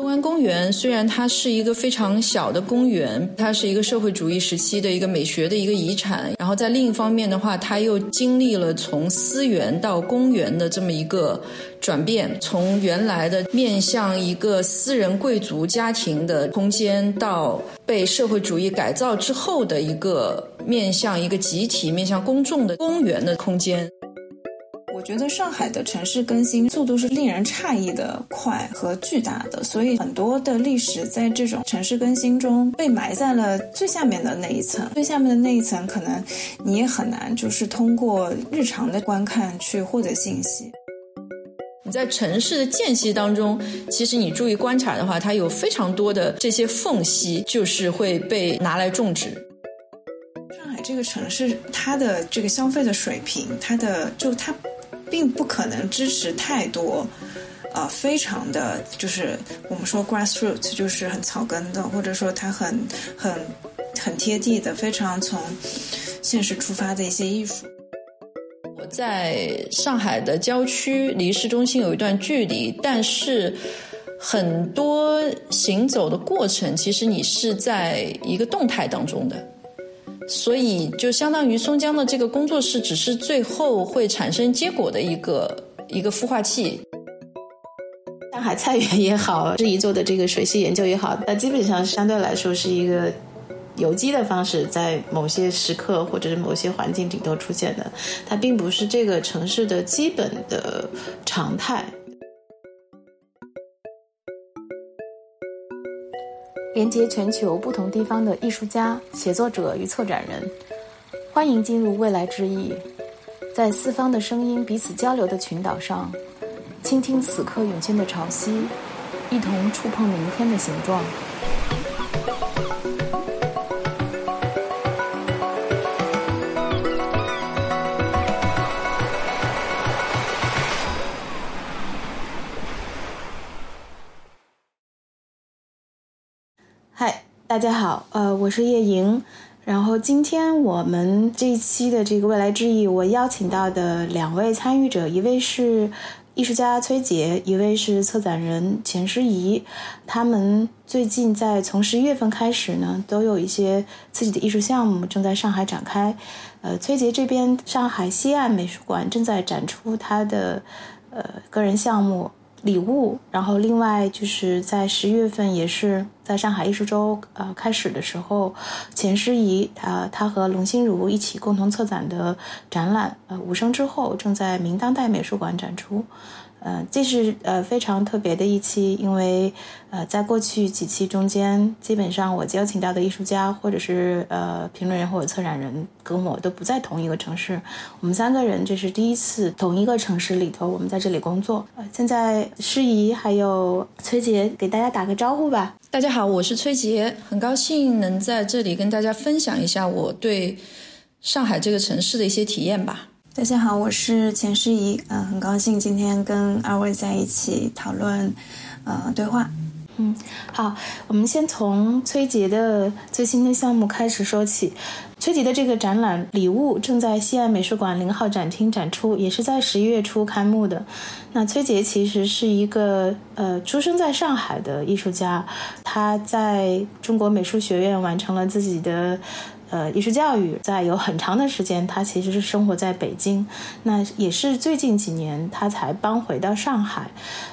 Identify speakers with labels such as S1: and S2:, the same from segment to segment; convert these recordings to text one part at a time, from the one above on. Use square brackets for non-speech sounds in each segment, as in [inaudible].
S1: 东安公园虽然它是一个非常小的公园，它是一个社会主义时期的一个美学的一个遗产，然后在另一方面的话，它又经历了从私园到公园的这么一个转变，从原来的面向一个私人贵族家庭的空间，到被社会主义改造之后的一个面向一个集体、面向公众的公园的空间。
S2: 我觉得上海的城市更新速度是令人诧异的快和巨大的，所以很多的历史在这种城市更新中被埋在了最下面的那一层。最下面的那一层，可能你也很难就是通过日常的观看去获得信息。
S1: 你在城市的间隙当中，其实你注意观察的话，它有非常多的这些缝隙，就是会被拿来种植。
S2: 上海这个城市，它的这个消费的水平，它的就它。并不可能支持太多，呃，非常的就是我们说 grassroots，就是很草根的，或者说它很很很贴地的，非常从现实出发的一些艺术。
S1: 我在上海的郊区，离市中心有一段距离，但是很多行走的过程，其实你是在一个动态当中的。所以，就相当于松江的这个工作室，只是最后会产生结果的一个一个孵化器。
S3: 上海菜园也好，质疑做的这个水系研究也好，那基本上相对来说是一个有机的方式，在某些时刻或者是某些环境里头出现的，它并不是这个城市的基本的常态。连接全球不同地方的艺术家、写作者与策展人，欢迎进入未来之翼，在四方的声音彼此交流的群岛上，倾听此刻涌现的潮汐，一同触碰明天的形状。大家好，呃，我是叶莹。然后今天我们这一期的这个未来之翼，我邀请到的两位参与者，一位是艺术家崔杰，一位是策展人钱诗怡。他们最近在从十一月份开始呢，都有一些自己的艺术项目正在上海展开。呃，崔杰这边上海西岸美术馆正在展出他的呃个人项目。礼物，然后另外就是在十一月份，也是在上海艺术周呃开始的时候，钱诗怡他他和龙心如一起共同策展的展览，呃，无声之后正在明当代美术馆展出。呃，这是呃非常特别的一期，因为呃，在过去几期中间，基本上我邀请到的艺术家或者是呃评论人或者策展人跟我都不在同一个城市，我们三个人这是第一次同一个城市里头，我们在这里工作。呃，现在诗怡还有崔杰给大家打个招呼吧。
S1: 大家好，我是崔杰，很高兴能在这里跟大家分享一下我对上海这个城市的一些体验吧。
S2: 大家好，我是钱诗怡，嗯，很高兴今天跟二位在一起讨论，呃，对话。
S3: 嗯，好，我们先从崔杰的最新的项目开始说起。崔杰的这个展览《礼物》正在西岸美术馆零号展厅展出，也是在十一月初开幕的。那崔杰其实是一个呃出生在上海的艺术家，他在中国美术学院完成了自己的。呃，艺术教育在有很长的时间，他其实是生活在北京，那也是最近几年他才搬回到上海。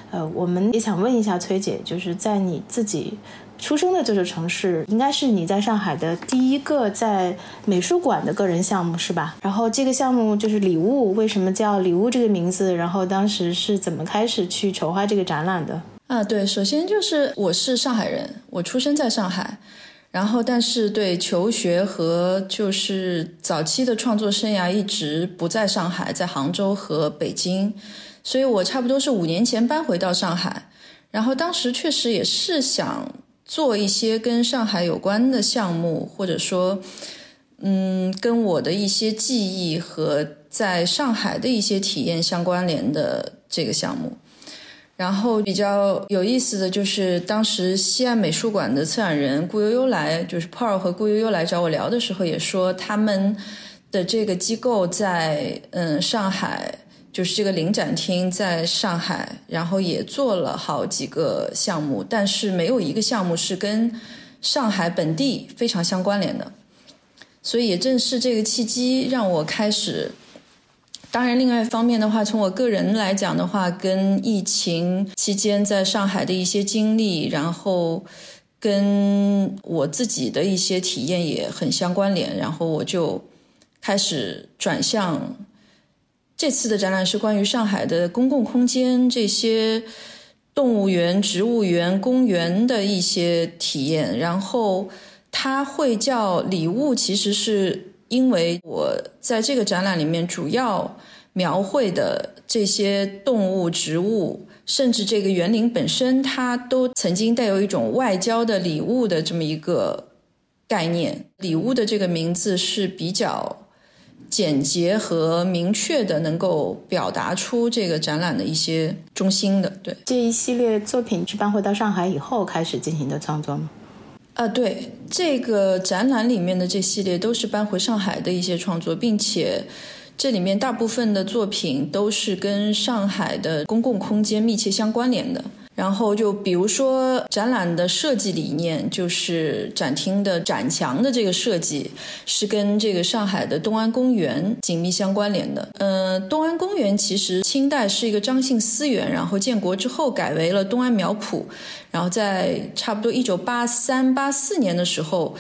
S3: 呃，我们也想问一下崔姐，就是在你自己出生的这座城市，应该是你在上海的第一个在美术馆的个人项目是吧？然后这个项目就是礼物，为什么叫礼物这个名字？然后当时是怎么开始去筹划这个展览的？
S1: 啊，对，首先就是我是上海人，我出生在上海。然后，但是对求学和就是早期的创作生涯一直不在上海，在杭州和北京，所以我差不多是五年前搬回到上海。然后当时确实也是想做一些跟上海有关的项目，或者说，嗯，跟我的一些记忆和在上海的一些体验相关联的这个项目。然后比较有意思的就是，当时西岸美术馆的策展人顾悠悠来，就是 Paul 和顾悠悠来找我聊的时候，也说他们的这个机构在嗯上海，就是这个临展厅在上海，然后也做了好几个项目，但是没有一个项目是跟上海本地非常相关联的。所以也正是这个契机，让我开始。当然，另外一方面的话，从我个人来讲的话，跟疫情期间在上海的一些经历，然后跟我自己的一些体验也很相关联，然后我就开始转向。这次的展览是关于上海的公共空间这些动物园、植物园、公园的一些体验。然后它会叫礼物，其实是因为我在这个展览里面主要描绘的这些动物、植物，甚至这个园林本身，它都曾经带有一种外交的礼物的这么一个概念。礼物的这个名字是比较。简洁和明确的，能够表达出这个展览的一些中心的。对
S3: 这一系列作品是搬回到上海以后开始进行的创作吗？
S1: 啊，对，这个展览里面的这系列都是搬回上海的一些创作，并且这里面大部分的作品都是跟上海的公共空间密切相关联的。然后就比如说展览的设计理念，就是展厅的展墙的这个设计是跟这个上海的东安公园紧密相关联的。呃，东安公园其实清代是一个张姓私园，然后建国之后改为了东安苗圃，然后在差不多一九八三八四年的时候。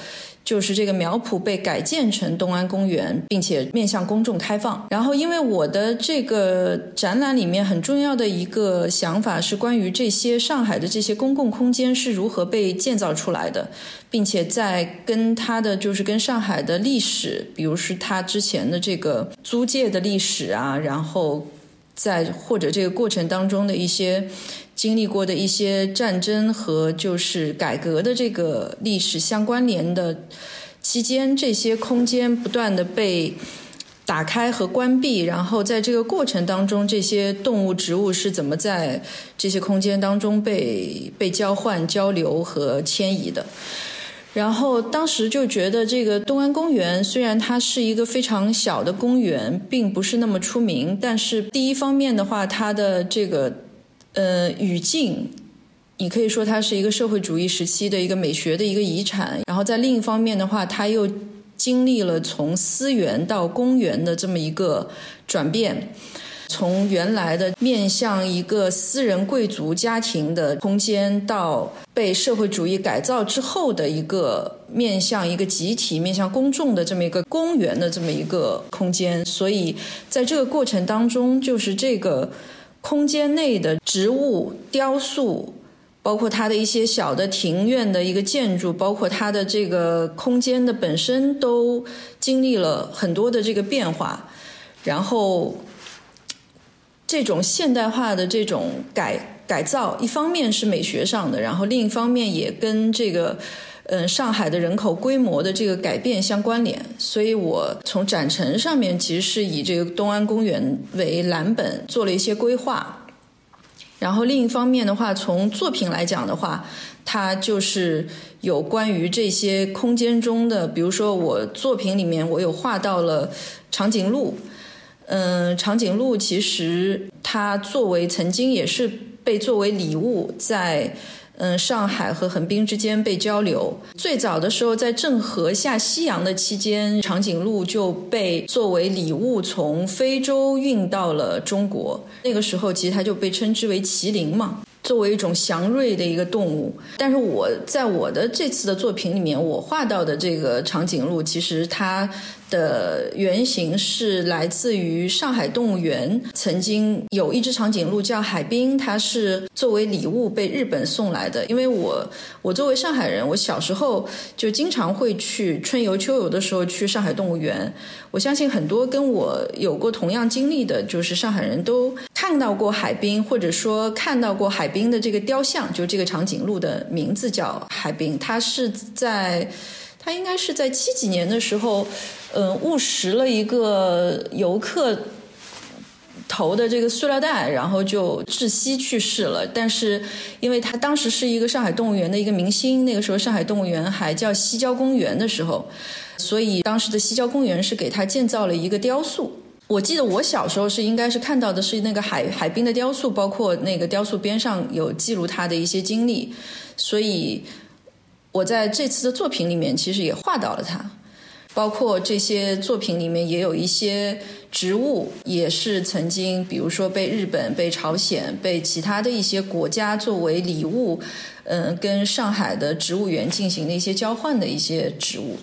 S1: 就是这个苗圃被改建成东安公园，并且面向公众开放。然后，因为我的这个展览里面很重要的一个想法是关于这些上海的这些公共空间是如何被建造出来的，并且在跟它的就是跟上海的历史，比如是它之前的这个租界的历史啊，然后在或者这个过程当中的一些。经历过的一些战争和就是改革的这个历史相关联的期间，这些空间不断的被打开和关闭，然后在这个过程当中，这些动物、植物是怎么在这些空间当中被被交换、交流和迁移的？然后当时就觉得，这个东安公园虽然它是一个非常小的公园，并不是那么出名，但是第一方面的话，它的这个。呃，语境，你可以说它是一个社会主义时期的一个美学的一个遗产。然后在另一方面的话，它又经历了从私园到公园的这么一个转变，从原来的面向一个私人贵族家庭的空间，到被社会主义改造之后的一个面向一个集体、面向公众的这么一个公园的这么一个空间。所以在这个过程当中，就是这个。空间内的植物、雕塑，包括它的一些小的庭院的一个建筑，包括它的这个空间的本身，都经历了很多的这个变化。然后，这种现代化的这种改改造，一方面是美学上的，然后另一方面也跟这个。嗯，上海的人口规模的这个改变相关联，所以我从展陈上面其实是以这个东安公园为蓝本做了一些规划。然后另一方面的话，从作品来讲的话，它就是有关于这些空间中的，比如说我作品里面我有画到了长颈鹿。嗯，长颈鹿其实它作为曾经也是被作为礼物在。嗯，上海和横滨之间被交流。最早的时候，在郑和下西洋的期间，长颈鹿就被作为礼物从非洲运到了中国。那个时候，其实它就被称之为麒麟嘛。作为一种祥瑞的一个动物，但是我在我的这次的作品里面，我画到的这个长颈鹿，其实它的原型是来自于上海动物园，曾经有一只长颈鹿叫海滨，它是作为礼物被日本送来的。因为我我作为上海人，我小时候就经常会去春游秋游的时候去上海动物园。我相信很多跟我有过同样经历的，就是上海人都看到过海滨，或者说看到过海滨。的这个雕像，就这个长颈鹿的名字叫海滨，它是在，他应该是在七几年的时候，嗯，误食了一个游客投的这个塑料袋，然后就窒息去世了。但是，因为他当时是一个上海动物园的一个明星，那个时候上海动物园还叫西郊公园的时候，所以当时的西郊公园是给他建造了一个雕塑。我记得我小时候是应该是看到的是那个海海滨的雕塑，包括那个雕塑边上有记录他的一些经历，所以我在这次的作品里面其实也画到了它。包括这些作品里面也有一些植物，也是曾经，比如说被日本、被朝鲜、被其他的一些国家作为礼物，嗯，跟上海的植物园进行的一些交换的一些植物。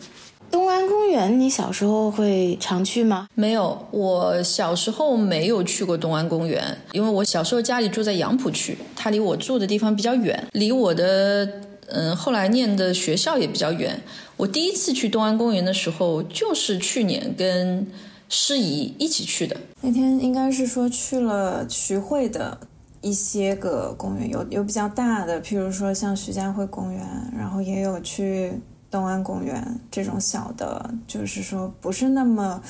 S3: 东安公园，你小时候会常去吗？
S1: 没有，我小时候没有去过东安公园，因为我小时候家里住在杨浦区，它离我住的地方比较远，离我的嗯后来念的学校也比较远。我第一次去东安公园的时候，就是去年跟诗怡一起去的。
S2: 那天应该是说去了徐汇的一些个公园，有有比较大的，譬如说像徐家汇公园，然后也有去东安公园这种小的，就是说不是那么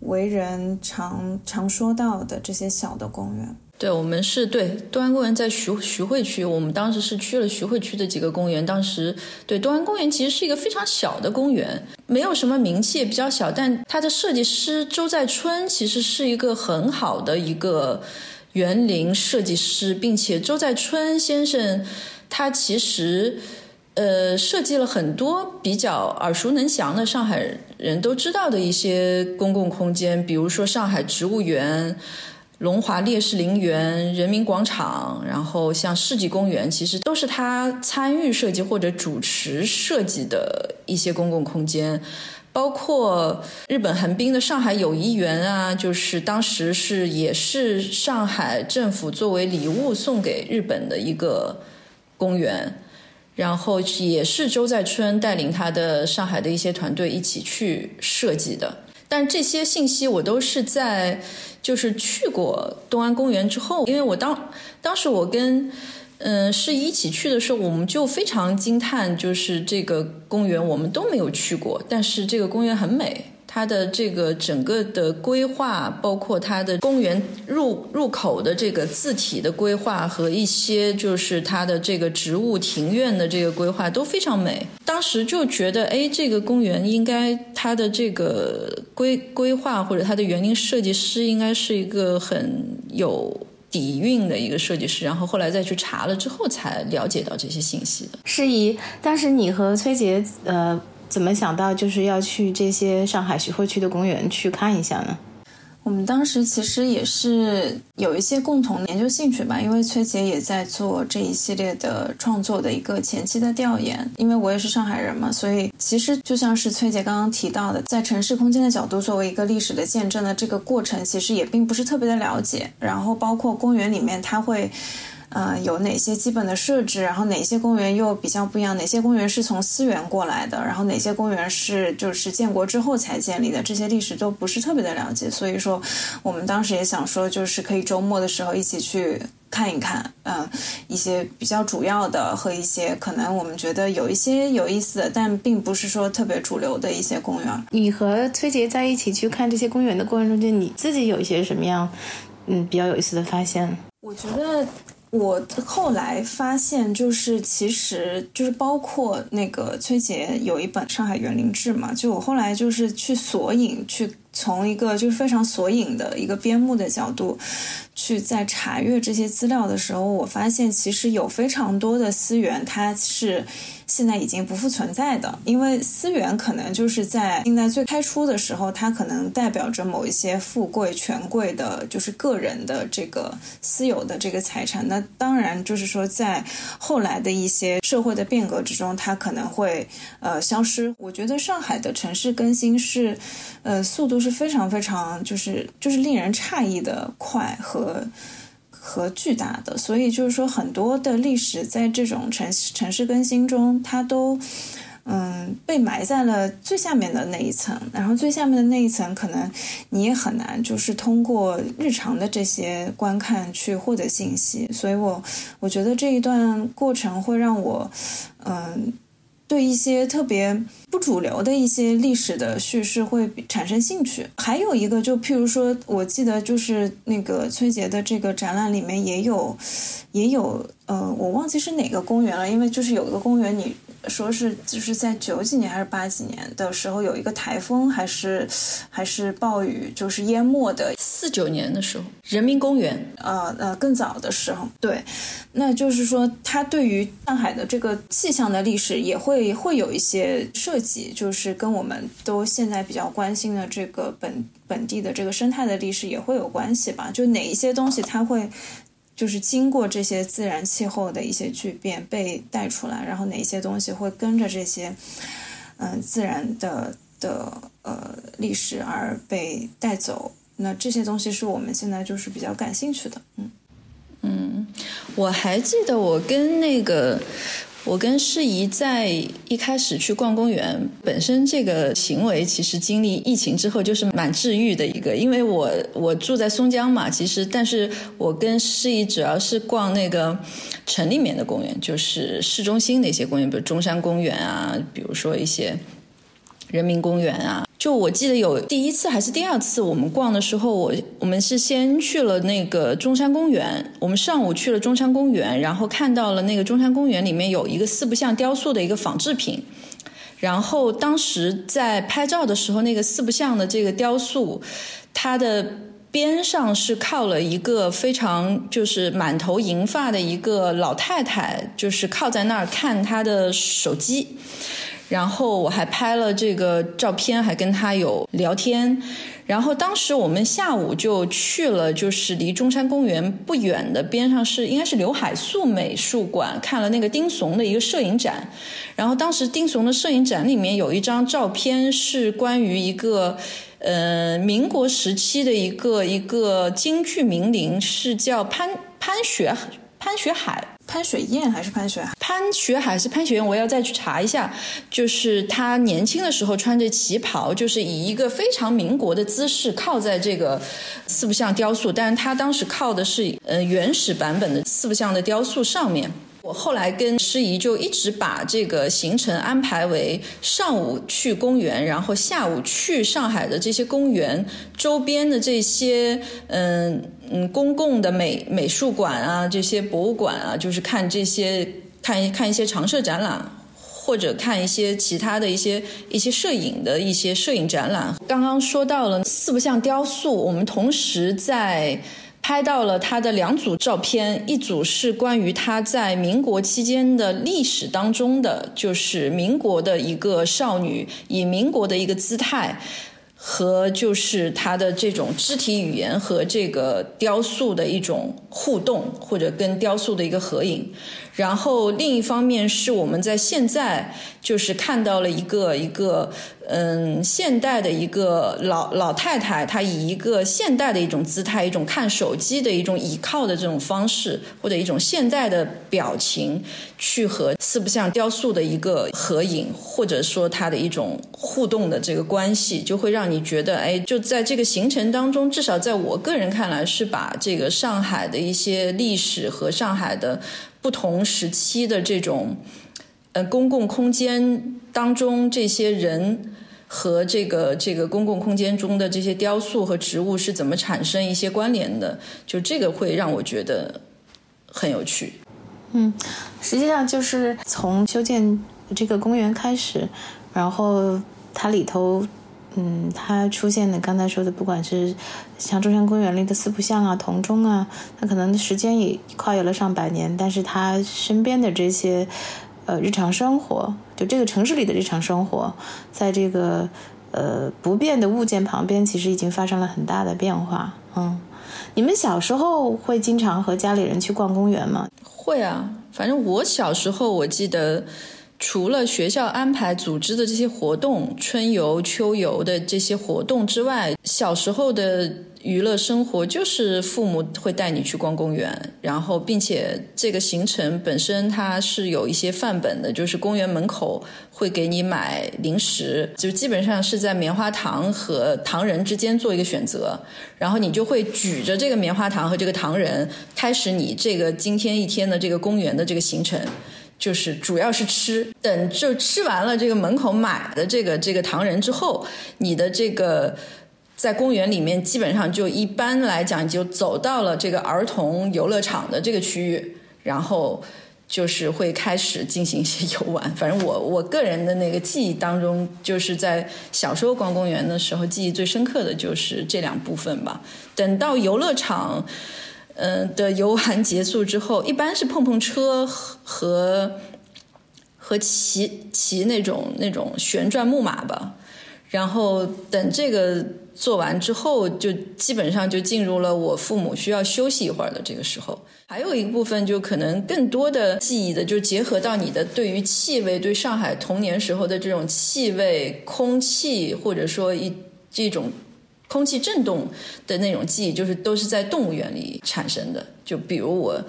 S2: 为人常常说到的这些小的公园。
S1: 对，我们是对东安公园在徐徐汇区，我们当时是去了徐汇区的几个公园。当时对东安公园其实是一个非常小的公园，没有什么名气，也比较小。但它的设计师周在春其实是一个很好的一个园林设计师，并且周在春先生他其实呃设计了很多比较耳熟能详的上海人都知道的一些公共空间，比如说上海植物园。龙华烈士陵园、人民广场，然后像世纪公园，其实都是他参与设计或者主持设计的一些公共空间，包括日本横滨的上海友谊园啊，就是当时是也是上海政府作为礼物送给日本的一个公园，然后也是周在春带领他的上海的一些团队一起去设计的。但这些信息我都是在，就是去过东安公园之后，因为我当当时我跟嗯是一起去的时候，我们就非常惊叹，就是这个公园我们都没有去过，但是这个公园很美。它的这个整个的规划，包括它的公园入入口的这个字体的规划和一些就是它的这个植物庭院的这个规划都非常美。当时就觉得，哎，这个公园应该它的这个规规划或者它的园林设计师应该是一个很有底蕴的一个设计师。然后后来再去查了之后，才了解到这些信息的。
S3: 诗怡，当时你和崔杰，呃。怎么想到就是要去这些上海徐汇区的公园去看一下呢？
S2: 我们当时其实也是有一些共同研究兴趣吧，因为崔杰也在做这一系列的创作的一个前期的调研。因为我也是上海人嘛，所以其实就像是崔杰刚刚提到的，在城市空间的角度作为一个历史的见证的这个过程，其实也并不是特别的了解。然后包括公园里面，它会。呃，有哪些基本的设置？然后哪些公园又比较不一样？哪些公园是从思源过来的？然后哪些公园是就是建国之后才建立的？这些历史都不是特别的了解。所以说，我们当时也想说，就是可以周末的时候一起去看一看，嗯，一些比较主要的和一些可能我们觉得有一些有意思的，但并不是说特别主流的一些公园。
S3: 你和崔杰在一起去看这些公园的过程中间，你自己有一些什么样嗯比较有意思的发现？
S2: 我觉得。我后来发现，就是其实就是包括那个崔杰有一本《上海园林志》嘛，就我后来就是去索引，去从一个就是非常索引的一个编目的角度。去在查阅这些资料的时候，我发现其实有非常多的思源，它是现在已经不复存在的。因为思源可能就是在现在最开初的时候，它可能代表着某一些富贵权贵的，就是个人的这个私有的这个财产。那当然就是说，在后来的一些社会的变革之中，它可能会呃消失。我觉得上海的城市更新是，呃，速度是非常非常就是就是令人诧异的快和。和巨大的，所以就是说，很多的历史在这种城城市更新中，它都嗯被埋在了最下面的那一层，然后最下面的那一层，可能你也很难就是通过日常的这些观看去获得信息，所以我我觉得这一段过程会让我嗯。对一些特别不主流的一些历史的叙事会产生兴趣。还有一个，就譬如说，我记得就是那个崔杰的这个展览里面也有，也有呃，我忘记是哪个公园了，因为就是有一个公园，你说是就是在九几年还是八几年的时候有一个台风还是还是暴雨，就是淹没的。
S1: 四九年的时候，人民公园，
S2: 呃呃，更早的时候，对，那就是说，它对于上海的这个气象的历史也会会有一些涉及，就是跟我们都现在比较关心的这个本本地的这个生态的历史也会有关系吧？就哪一些东西它会。就是经过这些自然气候的一些巨变被带出来，然后哪些东西会跟着这些，嗯，自然的的呃历史而被带走？那这些东西是我们现在就是比较感兴趣的。嗯
S1: 嗯，我还记得我跟那个。我跟诗怡在一开始去逛公园，本身这个行为其实经历疫情之后就是蛮治愈的一个，因为我我住在松江嘛，其实但是我跟诗怡主要是逛那个城里面的公园，就是市中心那些公园，比如中山公园啊，比如说一些人民公园啊。就我记得有第一次还是第二次，我们逛的时候，我我们是先去了那个中山公园。我们上午去了中山公园，然后看到了那个中山公园里面有一个四不像雕塑的一个仿制品。然后当时在拍照的时候，那个四不像的这个雕塑，它的边上是靠了一个非常就是满头银发的一个老太太，就是靠在那儿看她的手机。然后我还拍了这个照片，还跟他有聊天。然后当时我们下午就去了，就是离中山公园不远的边上是应该是刘海粟美术馆，看了那个丁怂的一个摄影展。然后当时丁怂的摄影展里面有一张照片是关于一个呃民国时期的一个一个京剧名伶，是叫潘潘雪潘雪海。
S2: 潘雪燕还是潘雪？
S1: 潘雪海是潘雪燕，我要再去查一下。就是他年轻的时候穿着旗袍，就是以一个非常民国的姿势靠在这个四不像雕塑，但是他当时靠的是呃原始版本的四不像的雕塑上面。我后来跟诗怡就一直把这个行程安排为上午去公园，然后下午去上海的这些公园周边的这些嗯嗯公共的美美术馆啊，这些博物馆啊，就是看这些看看一些常设展览，或者看一些其他的一些一些摄影的一些摄影展览。刚刚说到了四不像雕塑，我们同时在。拍到了他的两组照片，一组是关于他在民国期间的历史当中的，就是民国的一个少女以民国的一个姿态，和就是她的这种肢体语言和这个雕塑的一种互动，或者跟雕塑的一个合影。然后另一方面是我们在现在就是看到了一个一个嗯现代的一个老老太太，她以一个现代的一种姿态，一种看手机的一种倚靠的这种方式，或者一种现代的表情，去和四不像雕塑的一个合影，或者说它的一种互动的这个关系，就会让你觉得，哎，就在这个行程当中，至少在我个人看来，是把这个上海的一些历史和上海的。不同时期的这种，呃，公共空间当中，这些人和这个这个公共空间中的这些雕塑和植物是怎么产生一些关联的？就这个会让我觉得很有趣。
S3: 嗯，实际上就是从修建这个公园开始，然后它里头。嗯，它出现的刚才说的，不管是像中山公园里的四不像啊、铜钟啊，它可能时间也跨越了上百年，但是它身边的这些呃日常生活，就这个城市里的日常生活，在这个呃不变的物件旁边，其实已经发生了很大的变化。嗯，你们小时候会经常和家里人去逛公园吗？
S1: 会啊，反正我小时候我记得。除了学校安排组织的这些活动，春游、秋游的这些活动之外，小时候的娱乐生活就是父母会带你去逛公园，然后并且这个行程本身它是有一些范本的，就是公园门口会给你买零食，就基本上是在棉花糖和糖人之间做一个选择，然后你就会举着这个棉花糖和这个糖人，开始你这个今天一天的这个公园的这个行程。就是主要是吃，等就吃完了这个门口买的这个这个糖人之后，你的这个在公园里面基本上就一般来讲就走到了这个儿童游乐场的这个区域。然后就是会开始进行一些游玩。反正我我个人的那个记忆当中，就是在小时候逛公园的时候，记忆最深刻的就是这两部分吧。等到游乐场，嗯的游玩结束之后，一般是碰碰车和和骑骑那种那种旋转木马吧。然后等这个做完之后，就基本上就进入了我父母需要休息一会儿的这个时候。还有一部分就可能更多的记忆的，就结合到你的对于气味，对上海童年时候的这种气味、空气，或者说一这种空气震动的那种记忆，就是都是在动物园里产生的。就比如我，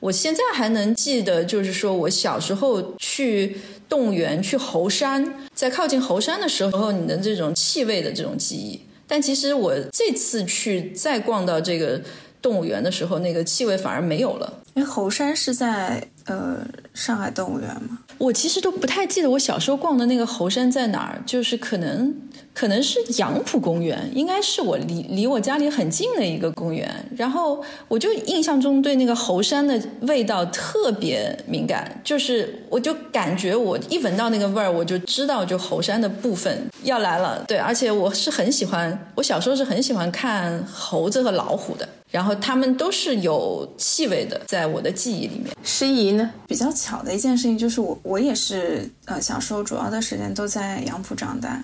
S1: 我现在还能记得，就是说我小时候去。动物园去猴山，在靠近猴山的时候，你的这种气味的这种记忆。但其实我这次去再逛到这个动物园的时候，那个气味反而没有了。
S2: 因为猴山是在呃上海动物园吗？
S1: 我其实都不太记得我小时候逛的那个猴山在哪儿，就是可能。可能是杨浦公园，应该是我离离我家里很近的一个公园。然后我就印象中对那个猴山的味道特别敏感，就是我就感觉我一闻到那个味儿，我就知道就猴山的部分要来了。对，而且我是很喜欢，我小时候是很喜欢看猴子和老虎的，然后它们都是有气味的，在我的记忆里面。
S3: 诗怡
S2: 比较巧的一件事情就是我我也是呃小时候主要的时间都在杨浦长大。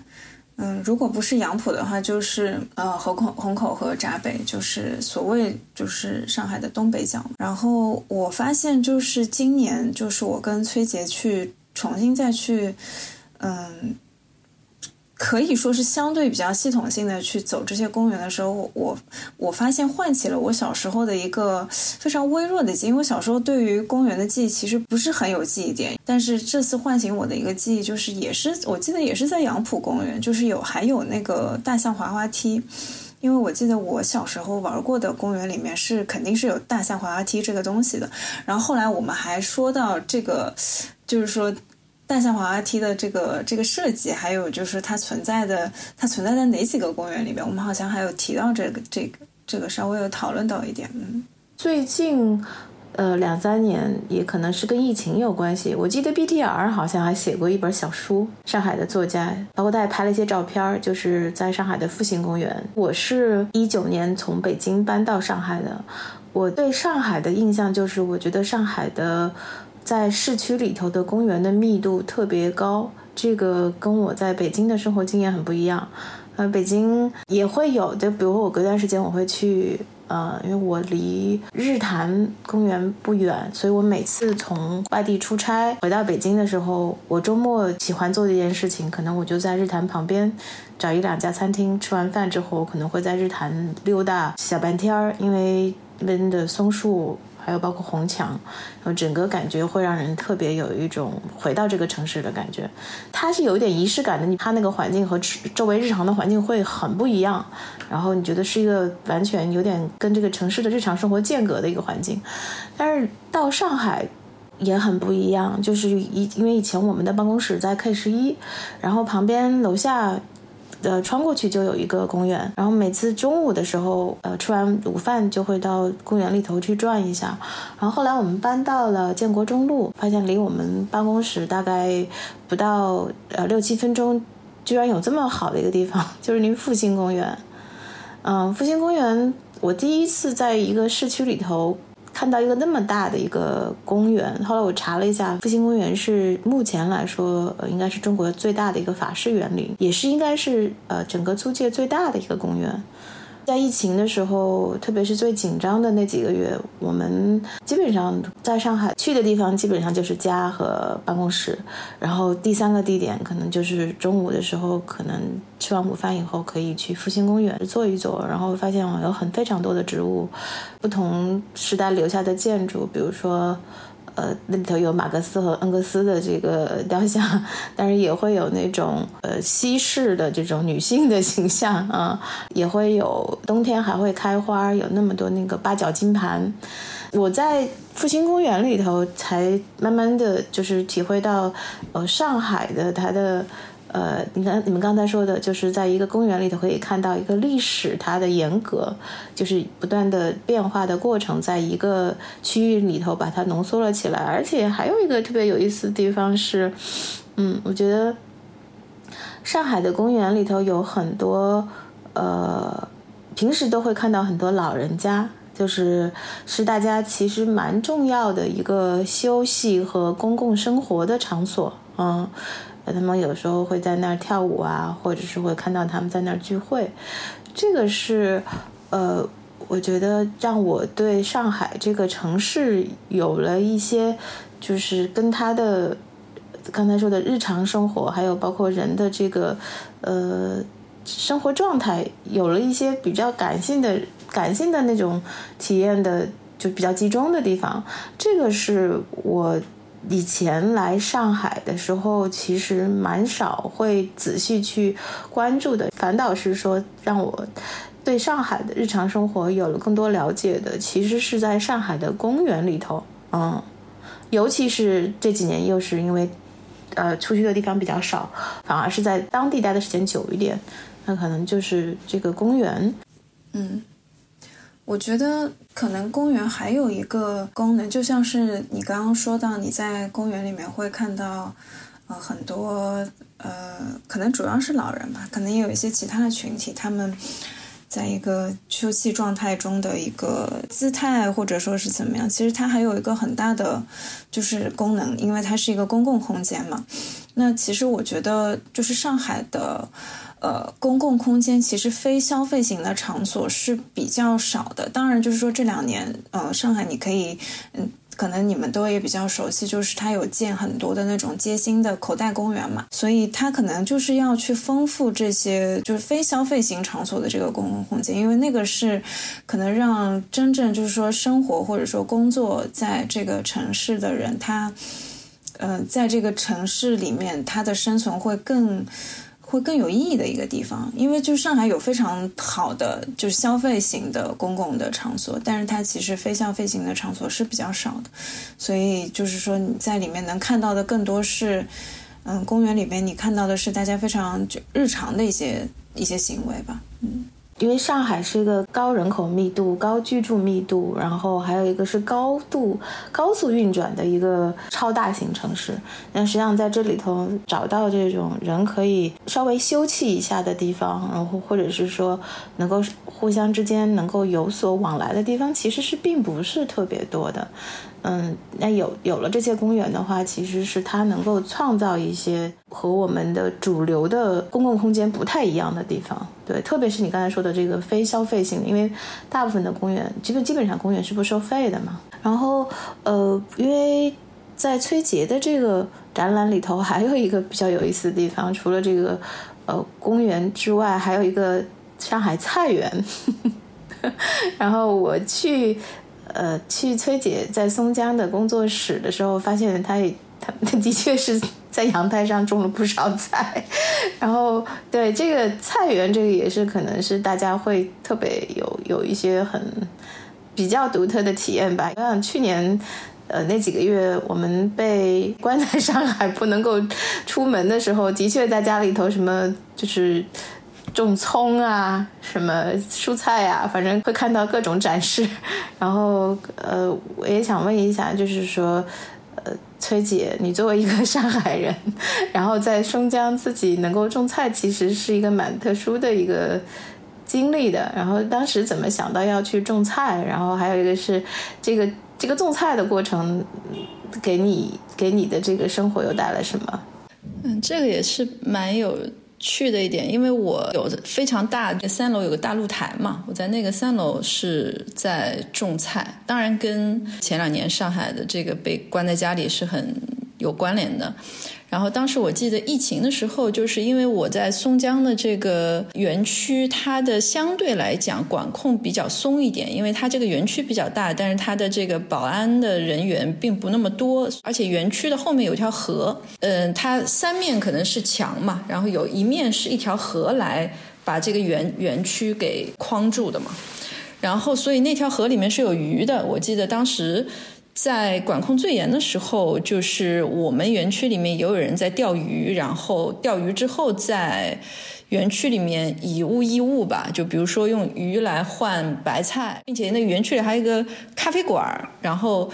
S2: 嗯，如果不是杨浦的话，就是呃虹口、虹口和闸北，就是所谓就是上海的东北角。然后我发现，就是今年，就是我跟崔杰去重新再去，嗯。可以说是相对比较系统性的去走这些公园的时候，我我发现唤起了我小时候的一个非常微弱的记忆。因为我小时候对于公园的记忆其实不是很有记忆点，但是这次唤醒我的一个记忆，就是也是我记得也是在杨浦公园，就是有还有那个大象滑滑梯。因为我记得我小时候玩过的公园里面是肯定是有大象滑滑梯这个东西的。然后后来我们还说到这个，就是说。大象滑滑梯的这个这个设计，还有就是它存在的，它存在在哪几个公园里边？我们好像还有提到这个这个这个，稍微有讨论到一点。嗯，
S3: 最近呃两三年也可能是跟疫情有关系。我记得 BTR 好像还写过一本小书，上海的作家，包括他也拍了一些照片，就是在上海的复兴公园。我是一九年从北京搬到上海的，我对上海的印象就是，我觉得上海的。在市区里头的公园的密度特别高，这个跟我在北京的生活经验很不一样。呃，北京也会有的，比如我隔段时间我会去，呃，因为我离日坛公园不远，所以我每次从外地出差回到北京的时候，我周末喜欢做的一件事情，可能我就在日坛旁边找一两家餐厅，吃完饭之后，可能会在日坛溜达小半天儿，因为那边的松树。还有包括红墙，然后整个感觉会让人特别有一种回到这个城市的感觉。它是有一点仪式感的，它那个环境和周围日常的环境会很不一样。然后你觉得是一个完全有点跟这个城市的日常生活间隔的一个环境。但是到上海也很不一样，就是以因为以前我们的办公室在 K 十一，然后旁边楼下。呃，穿过去就有一个公园，然后每次中午的时候，呃，吃完午饭就会到公园里头去转一下。然后后来我们搬到了建国中路，发现离我们办公室大概不到呃六七分钟，居然有这么好的一个地方，就是离复兴公园。嗯，复兴公园，我第一次在一个市区里头。看到一个那么大的一个公园，后来我查了一下，复兴公园是目前来说，呃，应该是中国最大的一个法式园林，也是应该是呃整个租界最大的一个公园。在疫情的时候，特别是最紧张的那几个月，我们基本上在上海去的地方，基本上就是家和办公室。然后第三个地点可能就是中午的时候，可能吃完午饭以后可以去复兴公园坐一坐。然后发现有很非常多的植物，不同时代留下的建筑，比如说。呃，那里头有马克思和恩格斯的这个雕像，[laughs] 但是也会有那种呃西式的这种女性的形象啊，[laughs] 也会有冬天还会开花，有那么多那个八角金盘。我在复兴公园里头才慢慢的就是体会到，呃，上海的它的呃，你看你们刚才说的，就是在一个公园里头可以看到一个历史它的严格，就是不断的变化的过程，在一个区域里头把它浓缩了起来。而且还有一个特别有意思的地方是，嗯，我觉得上海的公园里头有很多，呃，平时都会看到很多老人家，就是是大家其实蛮重要的一个休息和公共生活的场所，嗯。他们有时候会在那儿跳舞啊，或者是会看到他们在那儿聚会，这个是，呃，我觉得让我对上海这个城市有了一些，就是跟他的刚才说的日常生活，还有包括人的这个呃生活状态，有了一些比较感性的、感性的那种体验的，就比较集中的地方。这个是我。以前来上海的时候，其实蛮少会仔细去关注的。反倒是说，让我对上海的日常生活有了更多了解的，其实是在上海的公园里头。嗯，尤其是这几年，又是因为呃出去的地方比较少，反而是在当地待的时间久一点，那可能就是这个公园。
S2: 嗯。我觉得可能公园还有一个功能，就像是你刚刚说到，你在公园里面会看到，呃，很多呃，可能主要是老人吧，可能也有一些其他的群体，他们在一个休憩状态中的一个姿态，或者说是怎么样。其实它还有一个很大的就是功能，因为它是一个公共空间嘛。那其实我觉得，就是上海的。呃，公共空间其实非消费型的场所是比较少的。当然，就是说这两年，呃，上海你可以，嗯，可能你们都也比较熟悉，就是它有建很多的那种街心的口袋公园嘛，所以它可能就是要去丰富这些就是非消费型场所的这个公共空间，因为那个是可能让真正就是说生活或者说工作在这个城市的人，他，呃，在这个城市里面，他的生存会更。会更有意义的一个地方，因为就是上海有非常好的就是消费型的公共的场所，但是它其实非消费型的场所是比较少的，所以就是说你在里面能看到的更多是，嗯，公园里面你看到的是大家非常就日常的一些一些行为吧，嗯。
S3: 因为上海是一个高人口密度、高居住密度，然后还有一个是高度、高速运转的一个超大型城市。那实际上在这里头找到这种人可以稍微休憩一下的地方，然后或者是说能够互相之间能够有所往来的地方，其实是并不是特别多的。嗯，那有有了这些公园的话，其实是它能够创造一些和我们的主流的公共空间不太一样的地方。对，特别是你刚才说的这个非消费性的，因为大部分的公园基本基本上公园是不收费的嘛。然后，呃，因为在崔杰的这个展览里头，还有一个比较有意思的地方，除了这个呃公园之外，还有一个上海菜园。[laughs] 然后我去。呃，去崔姐在松江的工作室的时候，发现她也，她的确是在阳台上种了不少菜。然后，对这个菜园，这个也是可能是大家会特别有有一些很比较独特的体验吧。我想去年，呃，那几个月我们被关在上海不能够出门的时候，的确在家里头什么就是。种葱啊，什么蔬菜啊，反正会看到各种展示。然后，呃，我也想问一下，就是说，呃，崔姐，你作为一个 [laughs] 上海人，然后在松江自己能够种菜，其实是一个蛮特殊的一个经历的。然后当时怎么想到要去种菜？然后还有一个是，这个这个种菜的过程，给你给你的这个生活又带来什么？
S1: 嗯，这个也是蛮有。去的一点，因为我有非常大三楼有个大露台嘛，我在那个三楼是在种菜，当然跟前两年上海的这个被关在家里是很有关联的。然后当时我记得疫情的时候，就是因为我在松江的这个园区，它的相对来讲管控比较松一点，因为它这个园区比较大，但是它的这个保安的人员并不那么多，而且园区的后面有条河，嗯，它三面可能是墙嘛，然后有一面是一条河来把这个园园区给框住的嘛，然后所以那条河里面是有鱼的，我记得当时。在管控最严的时候，就是我们园区里面也有人在钓鱼，然后钓鱼之后在园区里面以物易物吧，就比如说用鱼来换白菜，并且那园区里还有一个咖啡馆，然后。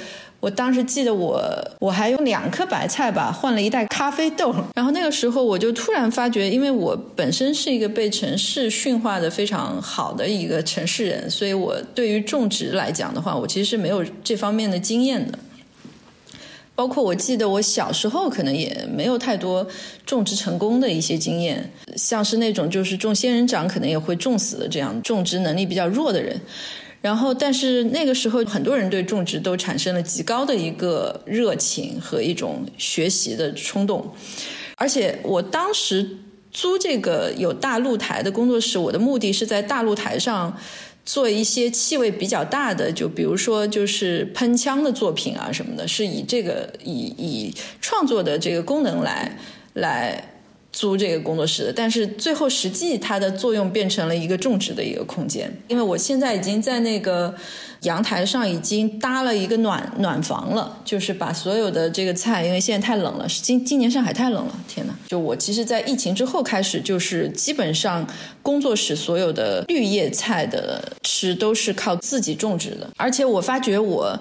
S1: 我当时记得我我还用两颗白菜吧换了一袋咖啡豆，然后那个时候我就突然发觉，因为我本身是一个被城市驯化的非常好的一个城市人，所以我对于种植来讲的话，我其实是没有这方面的经验的。包括我记得我小时候可能也没有太多种植成功的一些经验，像是那种就是种仙人掌可能也会种死的这样种植能力比较弱的人。然后，但是那个时候，很多人对种植都产生了极高的一个热情和一种学习的冲动。而且，我当时租这个有大露台的工作室，我的目的是在大露台上做一些气味比较大的，就比如说就是喷枪的作品啊什么的，是以这个以以创作的这个功能来来。租这个工作室的，但是最后实际它的作用变成了一个种植的一个空间。因为我现在已经在那个阳台上已经搭了一个暖暖房了，就是把所有的这个菜，因为现在太冷了，今今年上海太冷了，天呐，就我其实，在疫情之后开始，就是基本上工作室所有的绿叶菜的吃都是靠自己种植的，而且我发觉我。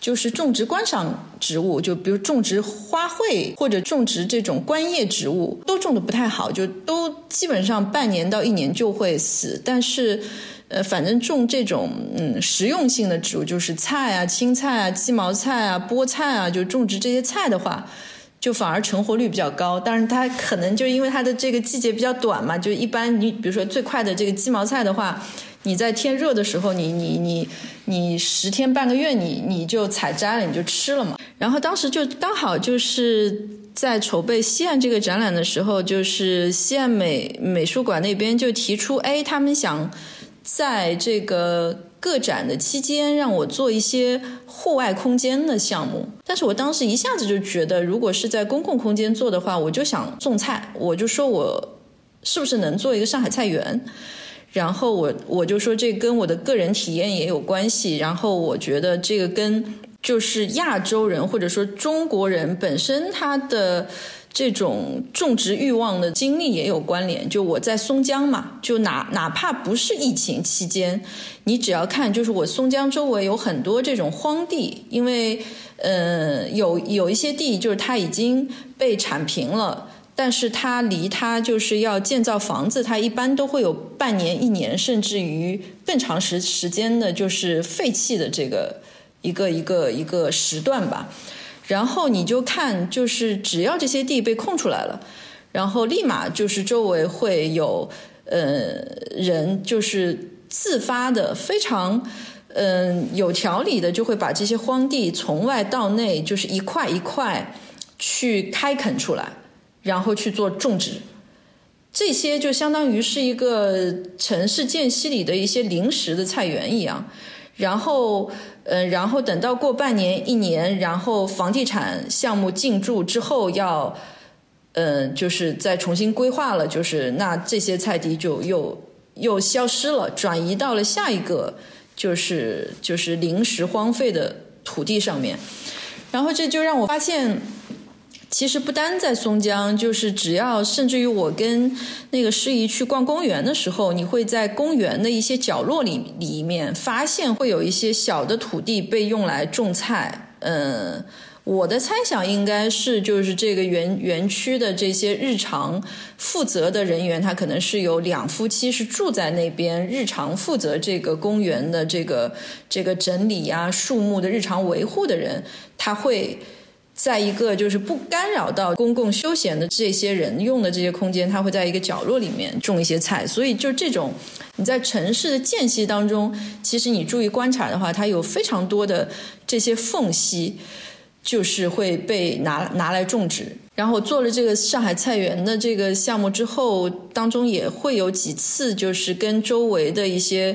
S1: 就是种植观赏植物，就比如种植花卉或者种植这种观叶植物，都种的不太好，就都基本上半年到一年就会死。但是，呃，反正种这种嗯实用性的植物，就是菜啊、青菜啊、鸡毛菜啊、菠菜啊，就种植这些菜的话，就反而成活率比较高。但是它可能就因为它的这个季节比较短嘛，就一般你比如说最快的这个鸡毛菜的话。你在天热的时候，你你你你十天半个月，你你就采摘了，你就吃了嘛。然后当时就刚好就是在筹备西岸这个展览的时候，就是西岸美美术馆那边就提出，哎，他们想在这个个展的期间让我做一些户外空间的项目。但是我当时一下子就觉得，如果是在公共空间做的话，我就想种菜，我就说我是不是能做一个上海菜园。然后我我就说这跟我的个人体验也有关系。然后我觉得这个跟就是亚洲人或者说中国人本身他的这种种植欲望的经历也有关联。就我在松江嘛，就哪哪怕不是疫情期间，你只要看就是我松江周围有很多这种荒地，因为呃有有一些地就是它已经被铲平了。但是它离它就是要建造房子，它一般都会有半年、一年，甚至于更长时时间的，就是废弃的这个一个一个一个时段吧。然后你就看，就是只要这些地被空出来了，然后立马就是周围会有呃人，就是自发的、非常嗯有条理的，就会把这些荒地从外到内，就是一块一块去开垦出来。然后去做种植，这些就相当于是一个城市间隙里的一些临时的菜园一样。然后，呃，然后等到过半年、一年，然后房地产项目进驻之后，要，呃，就是再重新规划了，就是那这些菜地就又又消失了，转移到了下一个就是就是临时荒废的土地上面。然后这就让我发现。其实不单在松江，就是只要甚至于我跟那个诗怡去逛公园的时候，你会在公园的一些角落里里面发现会有一些小的土地被用来种菜。嗯，我的猜想应该是就是这个园园区的这些日常负责的人员，他可能是有两夫妻是住在那边，日常负责这个公园的这个这个整理呀、树木的日常维护的人，他会。在一个就是不干扰到公共休闲的这些人用的这些空间，他会在一个角落里面种一些菜。所以就这种你在城市的间隙当中，其实你注意观察的话，它有非常多的这些缝隙，就是会被拿拿来种植。然后做了这个上海菜园的这个项目之后，当中也会有几次就是跟周围的一些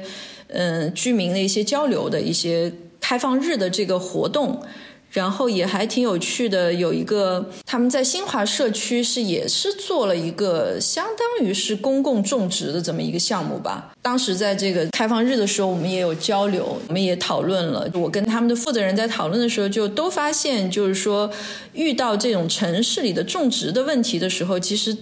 S1: 嗯居民的一些交流的一些开放日的这个活动。然后也还挺有趣的，有一个他们在新华社区是也是做了一个相当于是公共种植的这么一个项目吧。当时在这个开放日的时候，我们也有交流，我们也讨论了。我跟他们的负责人在讨论的时候，就都发现，就是说遇到这种城市里的种植的问题的时候，其实。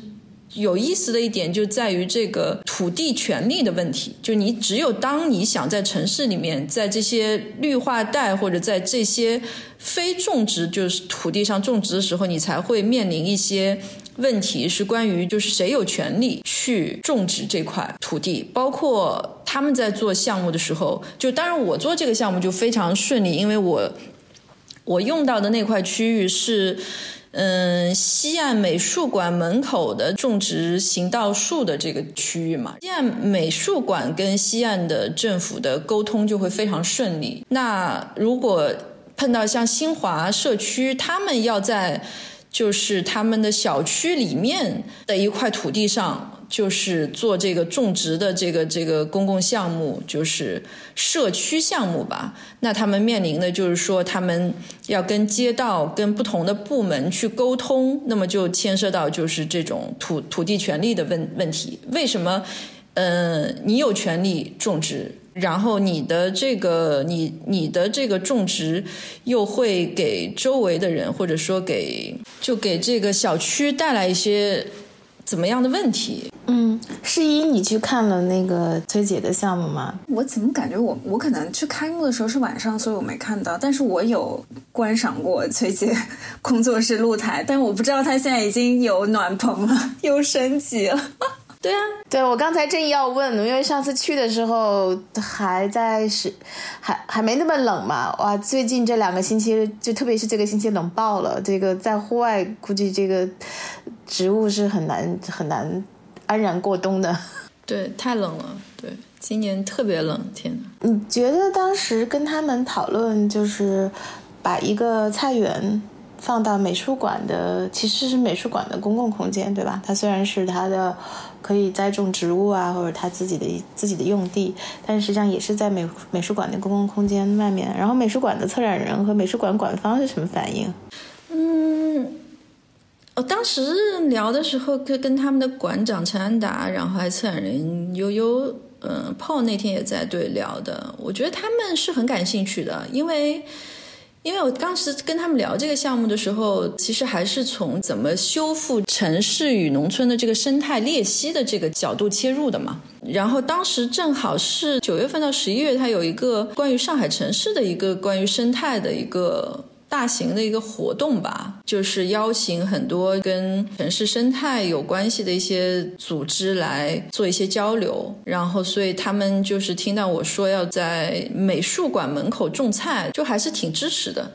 S1: 有意思的一点就在于这个土地权利的问题，就你只有当你想在城市里面，在这些绿化带或者在这些非种植就是土地上种植的时候，你才会面临一些问题，是关于就是谁有权利去种植这块土地，包括他们在做项目的时候，就当然我做这个项目就非常顺利，因为我我用到的那块区域是。嗯，西岸美术馆门口的种植行道树的这个区域嘛，西岸美术馆跟西岸的政府的沟通就会非常顺利。那如果碰到像新华社区，他们要在就是他们的小区里面的一块土地上。就是做这个种植的这个这个公共项目，就是社区项目吧。那他们面临的就是说，他们要跟街道、跟不同的部门去沟通，那么就牵涉到就是这种土土地权利的问问题。为什么？呃，你有权利种植，然后你的这个你你的这个种植又会给周围的人，或者说给就给这个小区带来一些。怎么样的问题？
S3: 嗯，是一，你去看了那个崔姐的项目吗？
S2: 我怎么感觉我我可能去开幕的时候是晚上，所以我没看到。但是我有观赏过崔姐工作室露台，但我不知道她现在已经有暖棚了，又升级了。
S1: 对啊，
S3: 对我刚才正要问，因为上次去的时候还在是还还没那么冷嘛。哇，最近这两个星期，就特别是这个星期冷爆了。这个在户外估计这个植物是很难很难安然过冬的。[laughs]
S1: 对，太冷了。对，今年特别冷，天
S3: 哪！你觉得当时跟他们讨论，就是把一个菜园。放到美术馆的其实是美术馆的公共空间，对吧？它虽然是它的可以栽种植物啊，或者它自己的自己的用地，但实际上也是在美美术馆的公共空间外面。然后美术馆的策展人和美术馆馆方是什么反应？
S1: 嗯，我当时聊的时候，跟跟他们的馆长陈安达，然后还策展人悠悠，嗯，Paul 那天也在对聊的。我觉得他们是很感兴趣的，因为。因为我当时跟他们聊这个项目的时候，其实还是从怎么修复城市与农村的这个生态裂隙的这个角度切入的嘛。然后当时正好是九月份到十一月，它有一个关于上海城市的一个关于生态的一个。大型的一个活动吧，就是邀请很多跟城市生态有关系的一些组织来做一些交流，然后所以他们就是听到我说要在美术馆门口种菜，就还是挺支持的。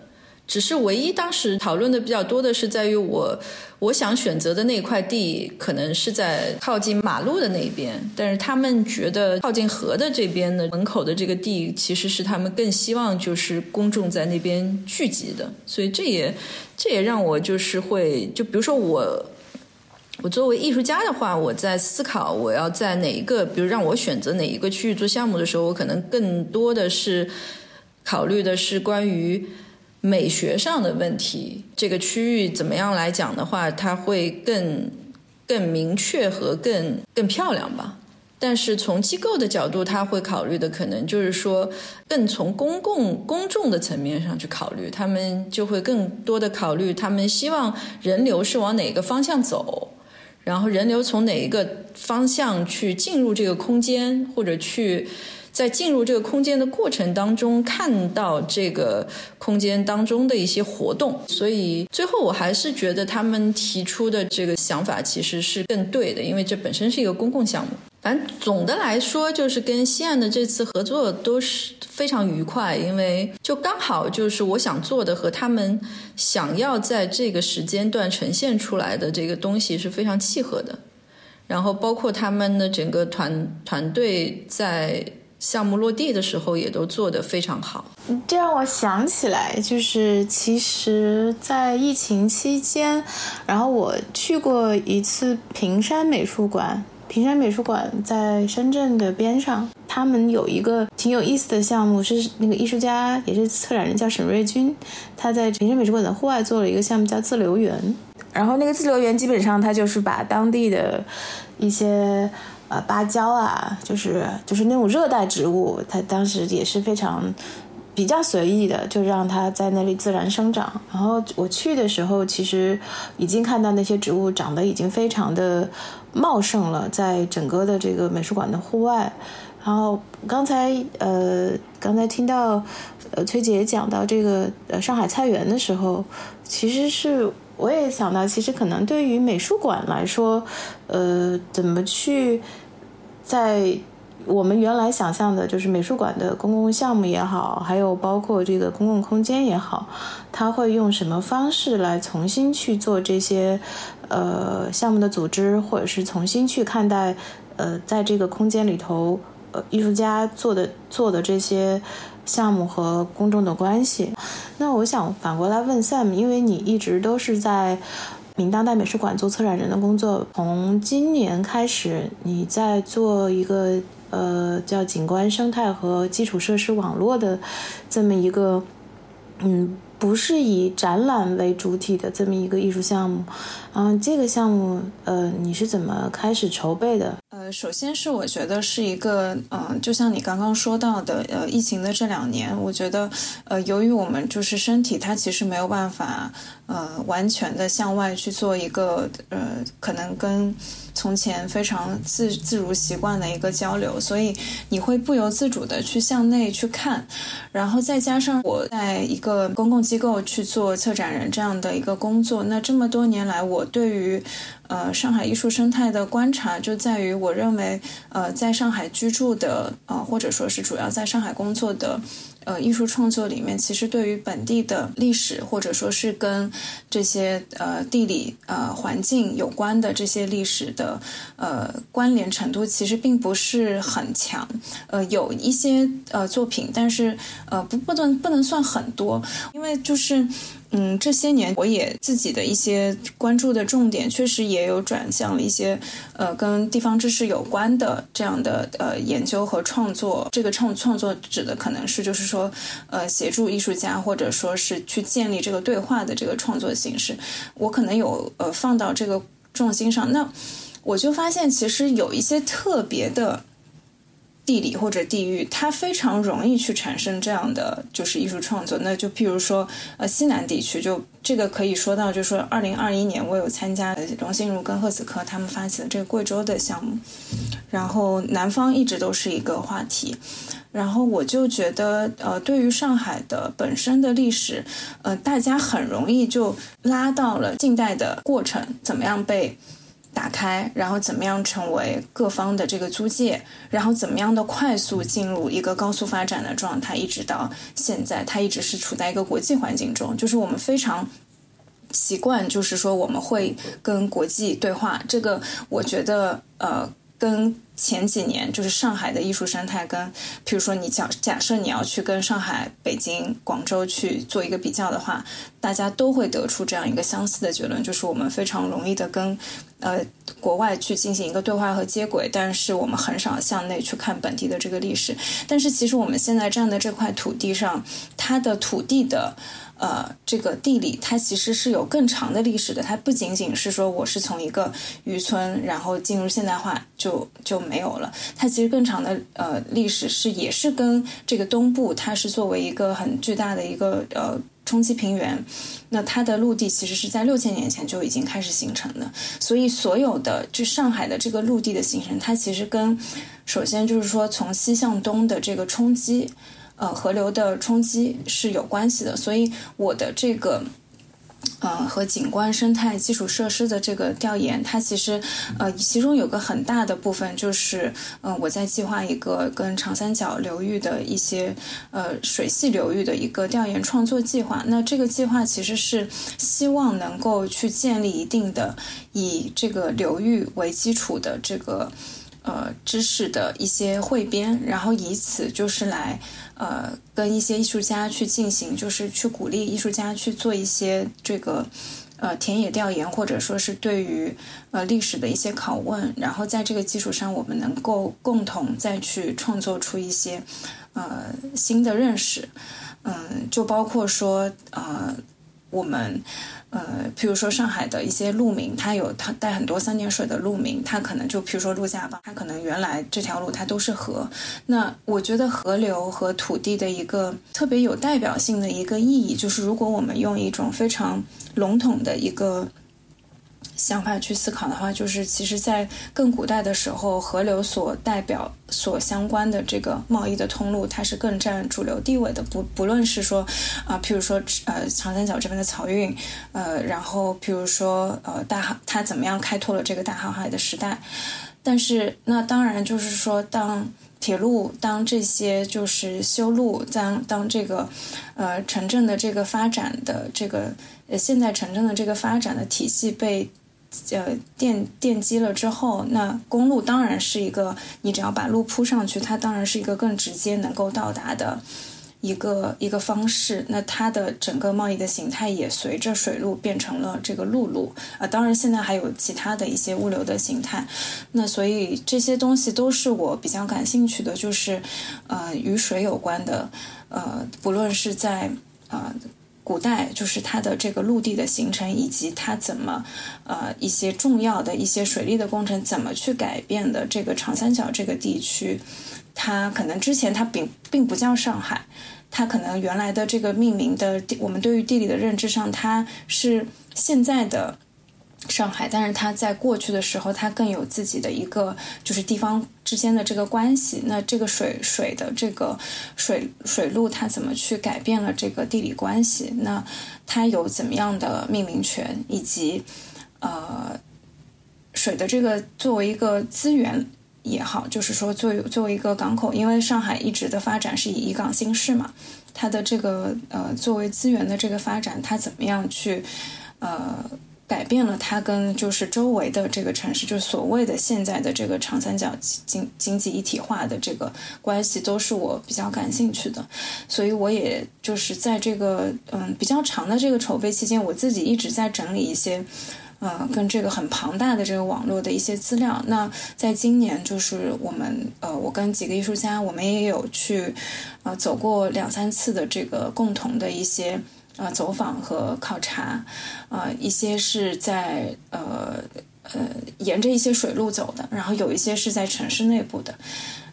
S1: 只是唯一当时讨论的比较多的是在于我，我想选择的那块地可能是在靠近马路的那边，但是他们觉得靠近河的这边的门口的这个地其实是他们更希望就是公众在那边聚集的，所以这也这也让我就是会就比如说我我作为艺术家的话，我在思考我要在哪一个，比如让我选择哪一个区域做项目的时候，我可能更多的是考虑的是关于。美学上的问题，这个区域怎么样来讲的话，它会更更明确和更更漂亮吧。但是从机构的角度，他会考虑的可能就是说，更从公共公众的层面上去考虑，他们就会更多的考虑，他们希望人流是往哪个方向走，然后人流从哪一个方向去进入这个空间，或者去。在进入这个空间的过程当中，看到这个空间当中的一些活动，所以最后我还是觉得他们提出的这个想法其实是更对的，因为这本身是一个公共项目。反正总的来说，就是跟西岸的这次合作都是非常愉快，因为就刚好就是我想做的和他们想要在这个时间段呈现出来的这个东西是非常契合的，然后包括他们的整个团团队在。项目落地的时候也都做得非常好。
S3: 这让我想起来，就是其实，在疫情期间，然后我去过一次平山美术馆。平山美术馆在深圳的边上，他们有一个挺有意思的项目，是那个艺术家也是策展人叫沈瑞军，他在平山美术馆的户外做了一个项目叫自留园。然后那个自留园基本上他就是把当地的一些呃芭蕉啊，就是就是那种热带植物，它当时也是非常。比较随意的，就让它在那里自然生长。然后我去的时候，其实已经看到那些植物长得已经非常的茂盛了，在整个的这个美术馆的户外。然后刚才呃，刚才听到呃崔姐讲到这个呃上海菜园的时候，其实是我也想到，其实可能对于美术馆来说，呃，怎么去在。我们原来想象的就是美术馆的公共项目也好，还有包括这个公共空间也好，它会用什么方式来重新去做这些呃项目的组织，或者是重新去看待呃在这个空间里头呃艺术家做的做的这些项目和公众的关系。那我想反过来问 Sam，因为你一直都是在明当代美术馆做策展人的工作，从今年开始你在做一个。呃，叫景观生态和基础设施网络的这么一个，嗯，不是以展览为主体的这么一个艺术项目。嗯，这个项目，呃，你是怎么开始筹备的？
S2: 呃，首先是我觉得是一个，嗯，就像你刚刚说到的，呃，疫情的这两年，我觉得，呃，由于我们就是身体，它其实没有办法，呃，完全的向外去做一个，呃，可能跟。从前非常自自如习惯的一个交流，所以你会不由自主的去向内去看，然后再加上我在一个公共机构去做策展人这样的一个工作，那这么多年来，我对于呃上海艺术生态的观察就在于，我认为呃在上海居住的呃或者说是主要在上海工作的。呃，艺术创作里面，其实对于本地的历史，或者说是跟这些呃地理呃环境有关的这些历史的呃关联程度，其实并不是很强。呃，有一些呃作品，但是呃不不能不能算很多，因为就是。嗯，这些年我也自己的一些关注的重点，确实也有转向了一些呃跟地方知识有关的这样的呃研究和创作。这个创创作指的可能是就是说呃协助艺术家或者说是去建立这个对话的这个创作形式。我可能有呃放到这个重心上，那我就发现其实有一些特别的。地理或者地域，它非常容易去产生这样的就是艺术创作。那就譬如说，呃，西南地区，就这个可以说到，就说，二零二一年我有参加龙心如跟赫子科他们发起的这个贵州的项目，然后南方一直都是一个话题。然后我就觉得，呃，对于上海的本身的历史，呃，大家很容易就拉到了近代的过程，怎么样被。打开，然后怎么样成为各方的这个租界，然后怎么样的快速进入一个高速发展的状态，一直到现在，它一直是处在一个国际环境中，就是我们非常习惯，就是说我们会跟国际对话。这个我觉得，呃，跟。前几年就是上海的艺术生态，跟譬如说你假假设你要去跟上海、北京、广州去做一个比较的话，大家都会得出这样一个相似的结论，就是我们非常容易的跟呃国外去进行一个对话和接轨，但是我们很少向内去看本地的这个历史。但是其实我们现在站的这块土地上，它的土地的。呃，这个地理它其实是有更长的历史的，它不仅仅是说我是从一个渔村，然后进入现代化就就没有了，它其实更长的呃历史是也是跟这个东部，它是作为一个很巨大的一个呃冲积平原，那它的陆地其实是在六千年前就已经开始形成的，所以所有的就上海的这个陆地的形成，它其实跟首先就是说从西向东的这个冲击。呃，河流的冲击是有关系的，所以我的这个，呃，和景观生态基础设施的这个调研，它其实，呃，其中有个很大的部分就是，嗯，我在计划一个跟长三角流域的一些，呃，水系流域的一个调研创作计划。那这个计划其实是希望能够去建立一定的以这个流域为基础的这个，呃，知识的一些汇编，然后以此就是来。呃，跟一些艺术家去进行，就是去鼓励艺术家去做一些这个，呃田野调研，或者说是对于呃历史的一些拷问，然后在这个基础上，我们能够共同再去创作出一些呃新的认识。嗯，就包括说呃我们。呃，譬如说上海的一些路名，它有它带很多三点水的路名，它可能就譬如说陆家浜，它可能原来这条路它都是河。那我觉得河流和土地的一个特别有代表性的一个意义，就是如果我们用一种非常笼统的一个。想法去思考的话，就是其实，在更古代的时候，河流所代表、所相关的这个贸易的通路，它是更占主流地位的。不不论是说，啊，譬如说，呃，长三角这边的漕运，呃，然后譬如说，呃，大航，它怎么样开拓了这个大航海的时代？但是，那当然就是说，当铁路、当这些就是修路、当当这个，呃，城镇的这个发展的这个，呃，现在城镇的这个发展的体系被。呃，奠奠基了之后，那公路当然是一个，你只要把路铺上去，它当然是一个更直接能够到达的一个一个方式。那它的整个贸易的形态也随着水路变成了这个陆路啊。当然，现在还有其他的一些物流的形态。那所以这些东西都是我比较感兴趣的，就是呃与水有关的，呃，不论是在啊。古代就是它的这个陆地的形成，以及它怎么，呃，一些重要的一些水利的工程怎么去改变的这个长三角这个地区，它可能之前它并并不叫上海，它可能原来的这个命名的我们对于地理的认知上，它是现在的。上海，但是它在过去的时候，它更有自己的一个就是地方之间的这个关系。那这个水水的这个水水路，它怎么去改变了这个地理关系？那它有怎么样的命名权，以及呃水的这个作为一个资源也好，就是说作为作为一个港口，因为上海一直的发展是以以港兴市嘛，它的这个呃作为资源的这个发展，它怎么样去呃？改变了它跟就是周围的这个城市，就是所谓的现在的这个长三角经经济一体化的这个关系，都是我比较感兴趣的。所以我也就是在这个嗯比较长的这个筹备期间，我自己一直在整理一些呃跟这个很庞大的这个网络的一些资料。那在今年，就是我们呃我跟几个艺术家，我们也有去呃走过两三次的这个共同的一些。呃，走访和考察，呃，一些是在呃呃沿着一些水路走的，然后有一些是在城市内部的，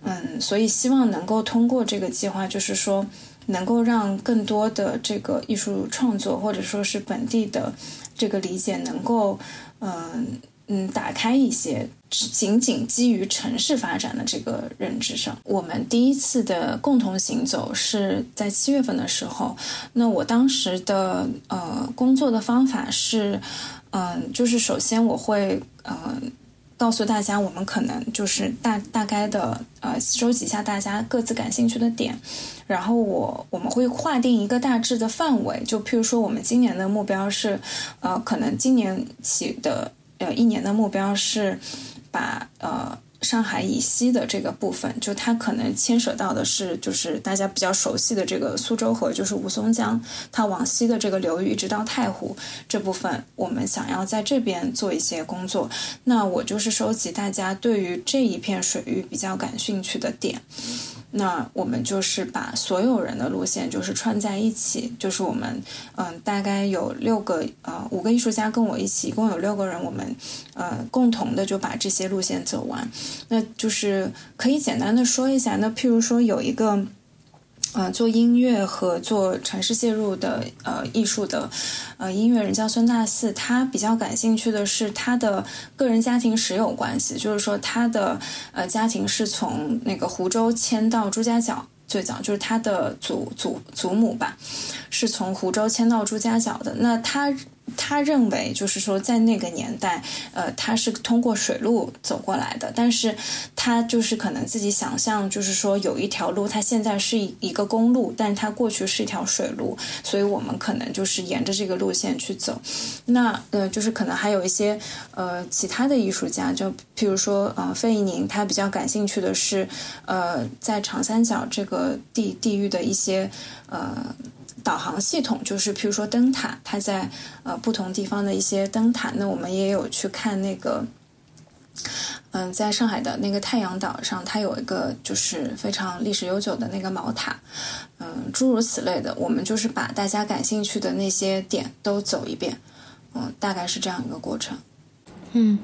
S2: 嗯，所以希望能够通过这个计划，就是说能够让更多的这个艺术创作或者说是本地的这个理解能够，嗯。嗯，打开一些仅仅基于城市发展的这个认知上。我们第一次的共同行走是在七月份的时候。那我当时的呃工作的方法是，嗯，就是首先我会呃告诉大家，我们可能就是大大概的呃收集一下大家各自感兴趣的点，然后我我们会划定一个大致的范围。就譬如说，我们今年的目标是，呃，可能今年起的。呃，一年的目标是把呃上海以西的这个部分，就它可能牵扯到的是，就是大家比较熟悉的这个苏州河，就是吴淞江，它往西的这个流域一直到太湖这部分，我们想要在这边做一些工作。那我就是收集大家对于这一片水域比较感兴趣的点。那我们就是把所有人的路线就是串在一起，就是我们嗯大概有六个呃五个艺术家跟我一起，一共有六个人，我们呃共同的就把这些路线走完。那就是可以简单的说一下，那譬如说有一个。呃，做音乐和做城市介入的呃艺术的呃音乐人叫孙大四，他比较感兴趣的是他的个人家庭史有关系，就是说他的呃家庭是从那个湖州迁到朱家角，最早就是他的祖祖祖母吧，是从湖州迁到朱家角的。那他。他认为，就是说，在那个年代，呃，他是通过水路走过来的。但是，他就是可能自己想象，就是说，有一条路，它现在是一个公路，但是它过去是一条水路，所以我们可能就是沿着这个路线去走。那呃，就是可能还有一些呃其他的艺术家，就譬如说呃费义宁，他比较感兴趣的是呃在长三角这个地地域的一些呃。导航系统，就是譬如说灯塔，它在呃不同地方的一些灯塔，那我们也有去看那个。嗯，在上海的那个太阳岛上，它有一个就是非常历史悠久的那个毛塔，嗯，诸如此类的，我们就是把大家感兴趣的那些点都走一遍，嗯，大概是这样一个过程。
S3: 嗯，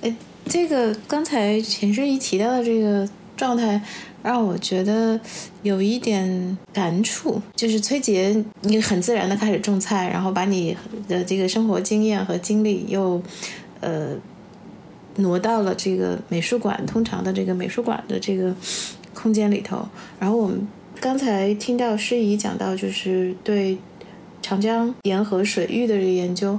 S3: 哎，这个刚才秦诗怡提到的这个状态，让我觉得有一点感触，就是崔杰，你很自然的开始种菜，然后把你的这个生活经验和经历又，呃。挪到了这个美术馆，通常的这个美术馆的这个空间里头。然后我们刚才听到诗怡讲到，就是对长江沿河水域的这个研究。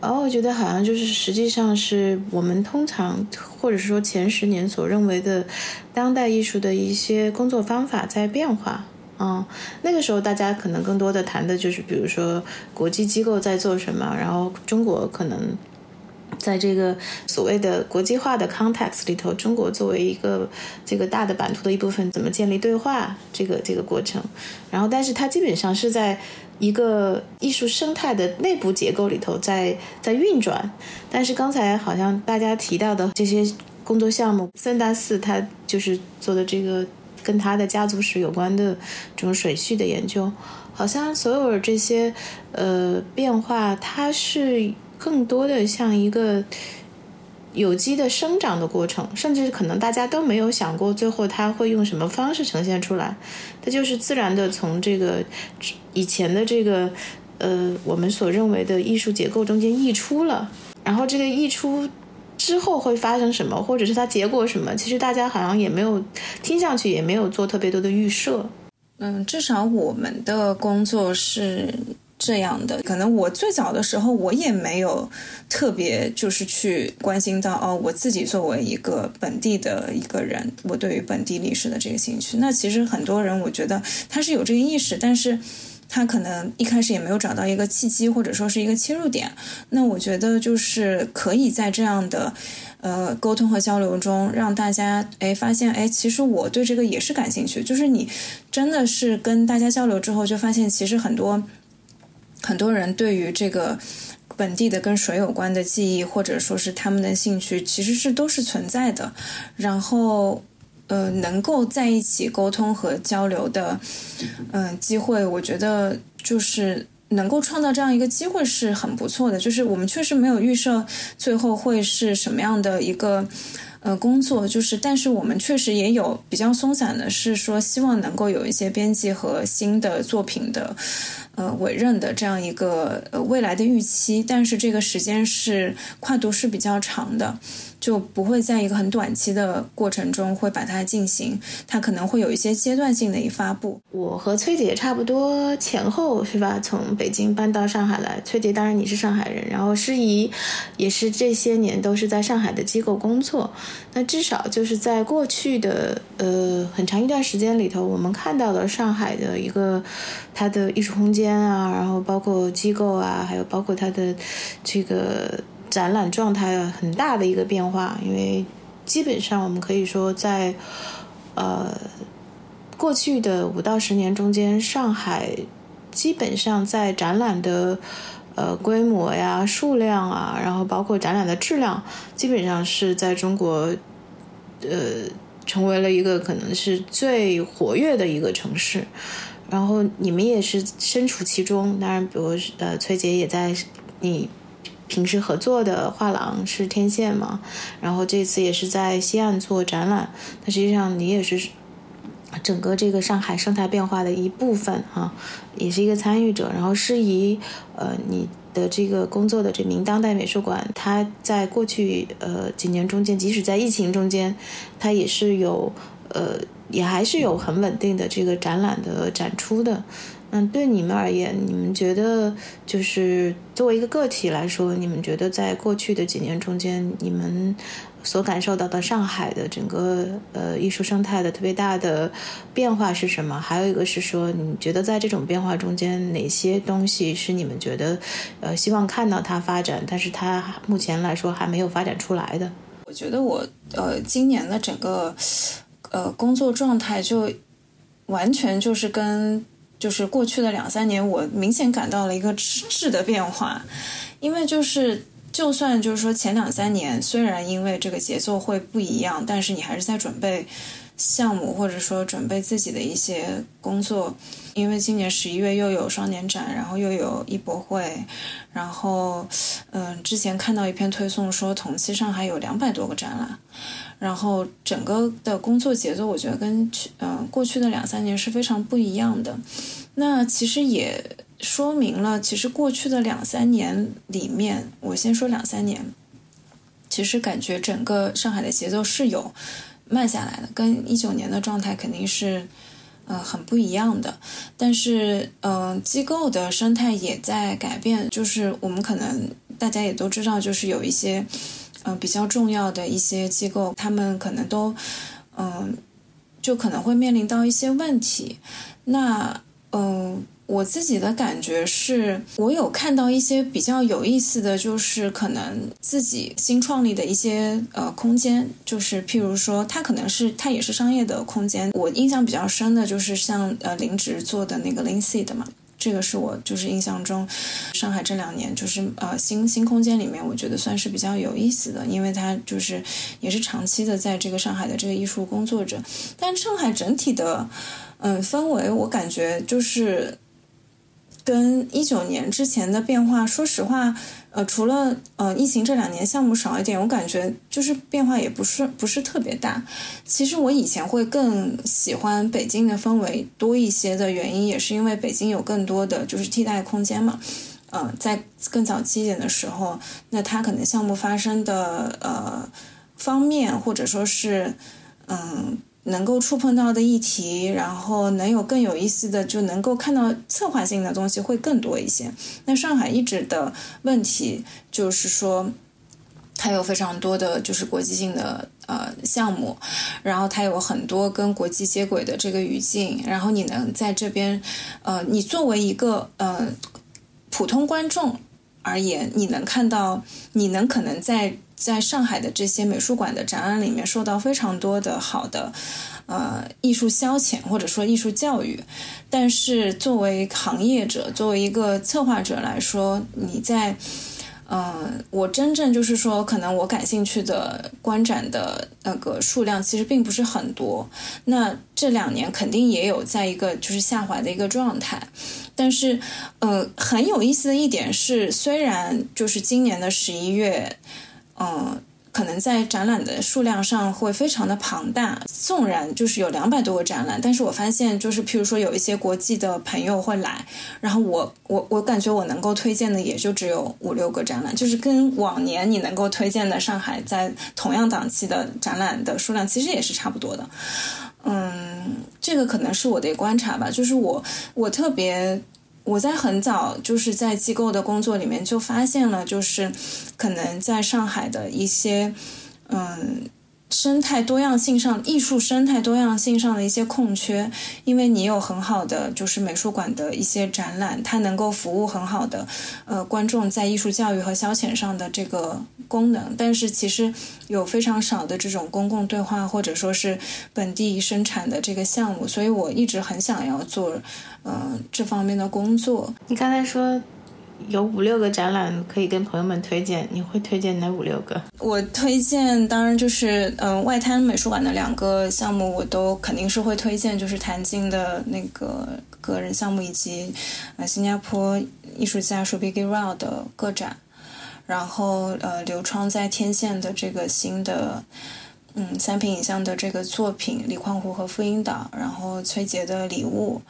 S3: 然后我觉得好像就是实际上是我们通常或者是说前十年所认为的当代艺术的一些工作方法在变化。嗯，那个时候大家可能更多的谈的就是，比如说国际机构在做什么，然后中国可能。在这个所谓的国际化的 context 里头，中国作为一个这个大的版图的一部分，怎么建立对话这个这个过程？然后，但是它基本上是在一个艺术生态的内部结构里头在在运转。但是刚才好像大家提到的这些工作项目，三大四他就是做的这个跟他的家族史有关的这种水序的研究，好像所有这些呃变化，它是。更多的像一个有机的生长的过程，甚至可能大家都没有想过，最后它会用什么方式呈现出来。它就是自然的从这个以前的这个呃我们所认为的艺术结构中间溢出了。然后这个溢出之后会发生什么，或者是它结果什么，其实大家好像也没有听上去也没有做特别多的预设。
S2: 嗯，至少我们的工作是。这样的，可能我最早的时候，我也没有特别就是去关心到哦，我自己作为一个本地的一个人，我对于本地历史的这个兴趣。那其实很多人，我觉得他是有这个意识，但是他可能一开始也没有找到一个契机，或者说是一个切入点。那我觉得就是可以在这样的呃沟通和交流中，让大家哎发现哎，其实我对这个也是感兴趣。就是你真的是跟大家交流之后，就发现其实很多。很多人对于这个本地的跟水有关的记忆，或者说是他们的兴趣，其实是都是存在的。然后，呃，能够在一起沟通和交流的，嗯，机会，我觉得就是能够创造这样一个机会是很不错的。就是我们确实没有预设最后会是什么样的一个呃工作，就是但是我们确实也有比较松散的，是说希望能够有一些编辑和新的作品的。呃，委任的这样一个呃未来的预期，但是这个时间是跨度是比较长的。就不会在一个很短期的过程中会把它进行，它可能会有一些阶段性的一发布。
S3: 我和崔姐差不多前后是吧？从北京搬到上海来。崔姐当然你是上海人，然后诗怡也是这些年都是在上海的机构工作。那至少就是在过去的呃很长一段时间里头，我们看到了上海的一个它的艺术空间啊，然后包括机构啊，还有包括它的这个。展览状态很大的一个变化，因为基本上我们可以说，在呃过去的五到十年中间，上海基本上在展览的呃规模呀、数量啊，然后包括展览的质量，基本上是在中国呃成为了一个可能是最活跃的一个城市。然后你们也是身处其中，当然，比如呃崔杰也在你。平时合作的画廊是天线嘛，然后这次也是在西岸做展览。那实际上你也是整个这个上海生态变化的一部分哈，也是一个参与者。然后诗怡，呃，你的这个工作的这名当代美术馆，它在过去呃几年中间，即使在疫情中间，它也是有呃也还是有很稳定的这个展览的展出的。嗯，对你们而言，你们觉得就是作为一个个体来说，你们觉得在过去的几年中间，你们所感受到的上海的整个呃艺术生态的特别大的变化是什么？还有一个是说，你觉得在这种变化中间，哪些东西是你们觉得呃希望看到它发展，但是它目前来说还没有发展出来的？
S2: 我觉得我呃今年的整个呃工作状态就完全就是跟。就是过去的两三年，我明显感到了一个质的变化，因为就是就算就是说前两三年，虽然因为这个节奏会不一样，但是你还是在准备项目，或者说准备自己的一些工作。因为今年十一月又有双年展，然后又有艺博会，然后嗯，之前看到一篇推送说，同期上海有两百多个展览。然后整个的工作节奏，我觉得跟去嗯过去的两三年是非常不一样的。那其实也说明了，其实过去的两三年里面，我先说两三年，其实感觉整个上海的节奏是有慢下来的，跟一九年的状态肯定是呃很不一样的。但是嗯，机构的生态也在改变，就是我们可能大家也都知道，就是有一些。嗯，比较重要的一些机构，他们可能都，嗯，就可能会面临到一些问题。那，嗯，我自己的感觉是，我有看到一些比较有意思的就是可能自己新创立的一些呃空间，就是譬如说，它可能是它也是商业的空间。我印象比较深的就是像呃林植做的那个 Linseed 嘛。这个是我就是印象中，上海这两年就是呃新新空间里面，我觉得算是比较有意思的，因为它就是也是长期的在这个上海的这个艺术工作者，但上海整体的嗯氛围，我感觉就是跟一九年之前的变化，说实话。呃，除了呃疫情这两年项目少一点，我感觉就是变化也不是不是特别大。其实我以前会更喜欢北京的氛围多一些的原因，也是因为北京有更多的就是替代空间嘛。呃，在更早期一点的时候，那它可能项目发生的呃方面，或者说是嗯。能够触碰到的议题，然后能有更有意思的，就能够看到策划性的东西会更多一些。那上海一直的问题就是说，它有非常多的就是国际性的呃项目，然后它有很多跟国际接轨的这个语境，然后你能在这边，呃，你作为一个呃普通观众而言，你能看到，你能可能在。在上海的这些美术馆的展览里面，受到非常多的好的，呃，艺术消遣或者说艺术教育。但是作为行业者，作为一个策划者来说，你在。嗯，我真正就是说，可能我感兴趣的观展的那个数量其实并不是很多。那这两年肯定也有在一个就是下滑的一个状态。但是，呃，很有意思的一点是，虽然就是今年的十一月。嗯，可能在展览的数量上会非常的庞大。纵然就是有两百多个展览，但是我发现就是譬如说有一些国际的朋友会来，然后我我我感觉我能够推荐的也就只有五六个展览，就是跟往年你能够推荐的上海在同样档期的展览的数量其实也是差不多的。嗯，这个可能是我的观察吧，就是我我特别。我在很早就是在机构的工作里面就发现了，就是可能在上海的一些，嗯。生态多样性上，艺术生态多样性上的一些空缺，因为你有很好的就是美术馆的一些展览，它能够服务很好的呃观众在艺术教育和消遣上的这个功能，但是其实有非常少的这种公共对话或者说是本地生产的这个项目，所以我一直很想要做嗯这方面的工作。
S3: 你刚才说。有五六个展览可以跟朋友们推荐，你会推荐哪五六个？
S2: 我推荐当然就是嗯外滩美术馆的两个项目，我都肯定是会推荐，就是谭静的那个个人项目，以及呃新加坡艺术家 Shubigi Rao 的个展，然后呃刘窗在天线的这个新的嗯三屏影像的这个作品《李矿湖和复音岛》，然后崔杰的礼物，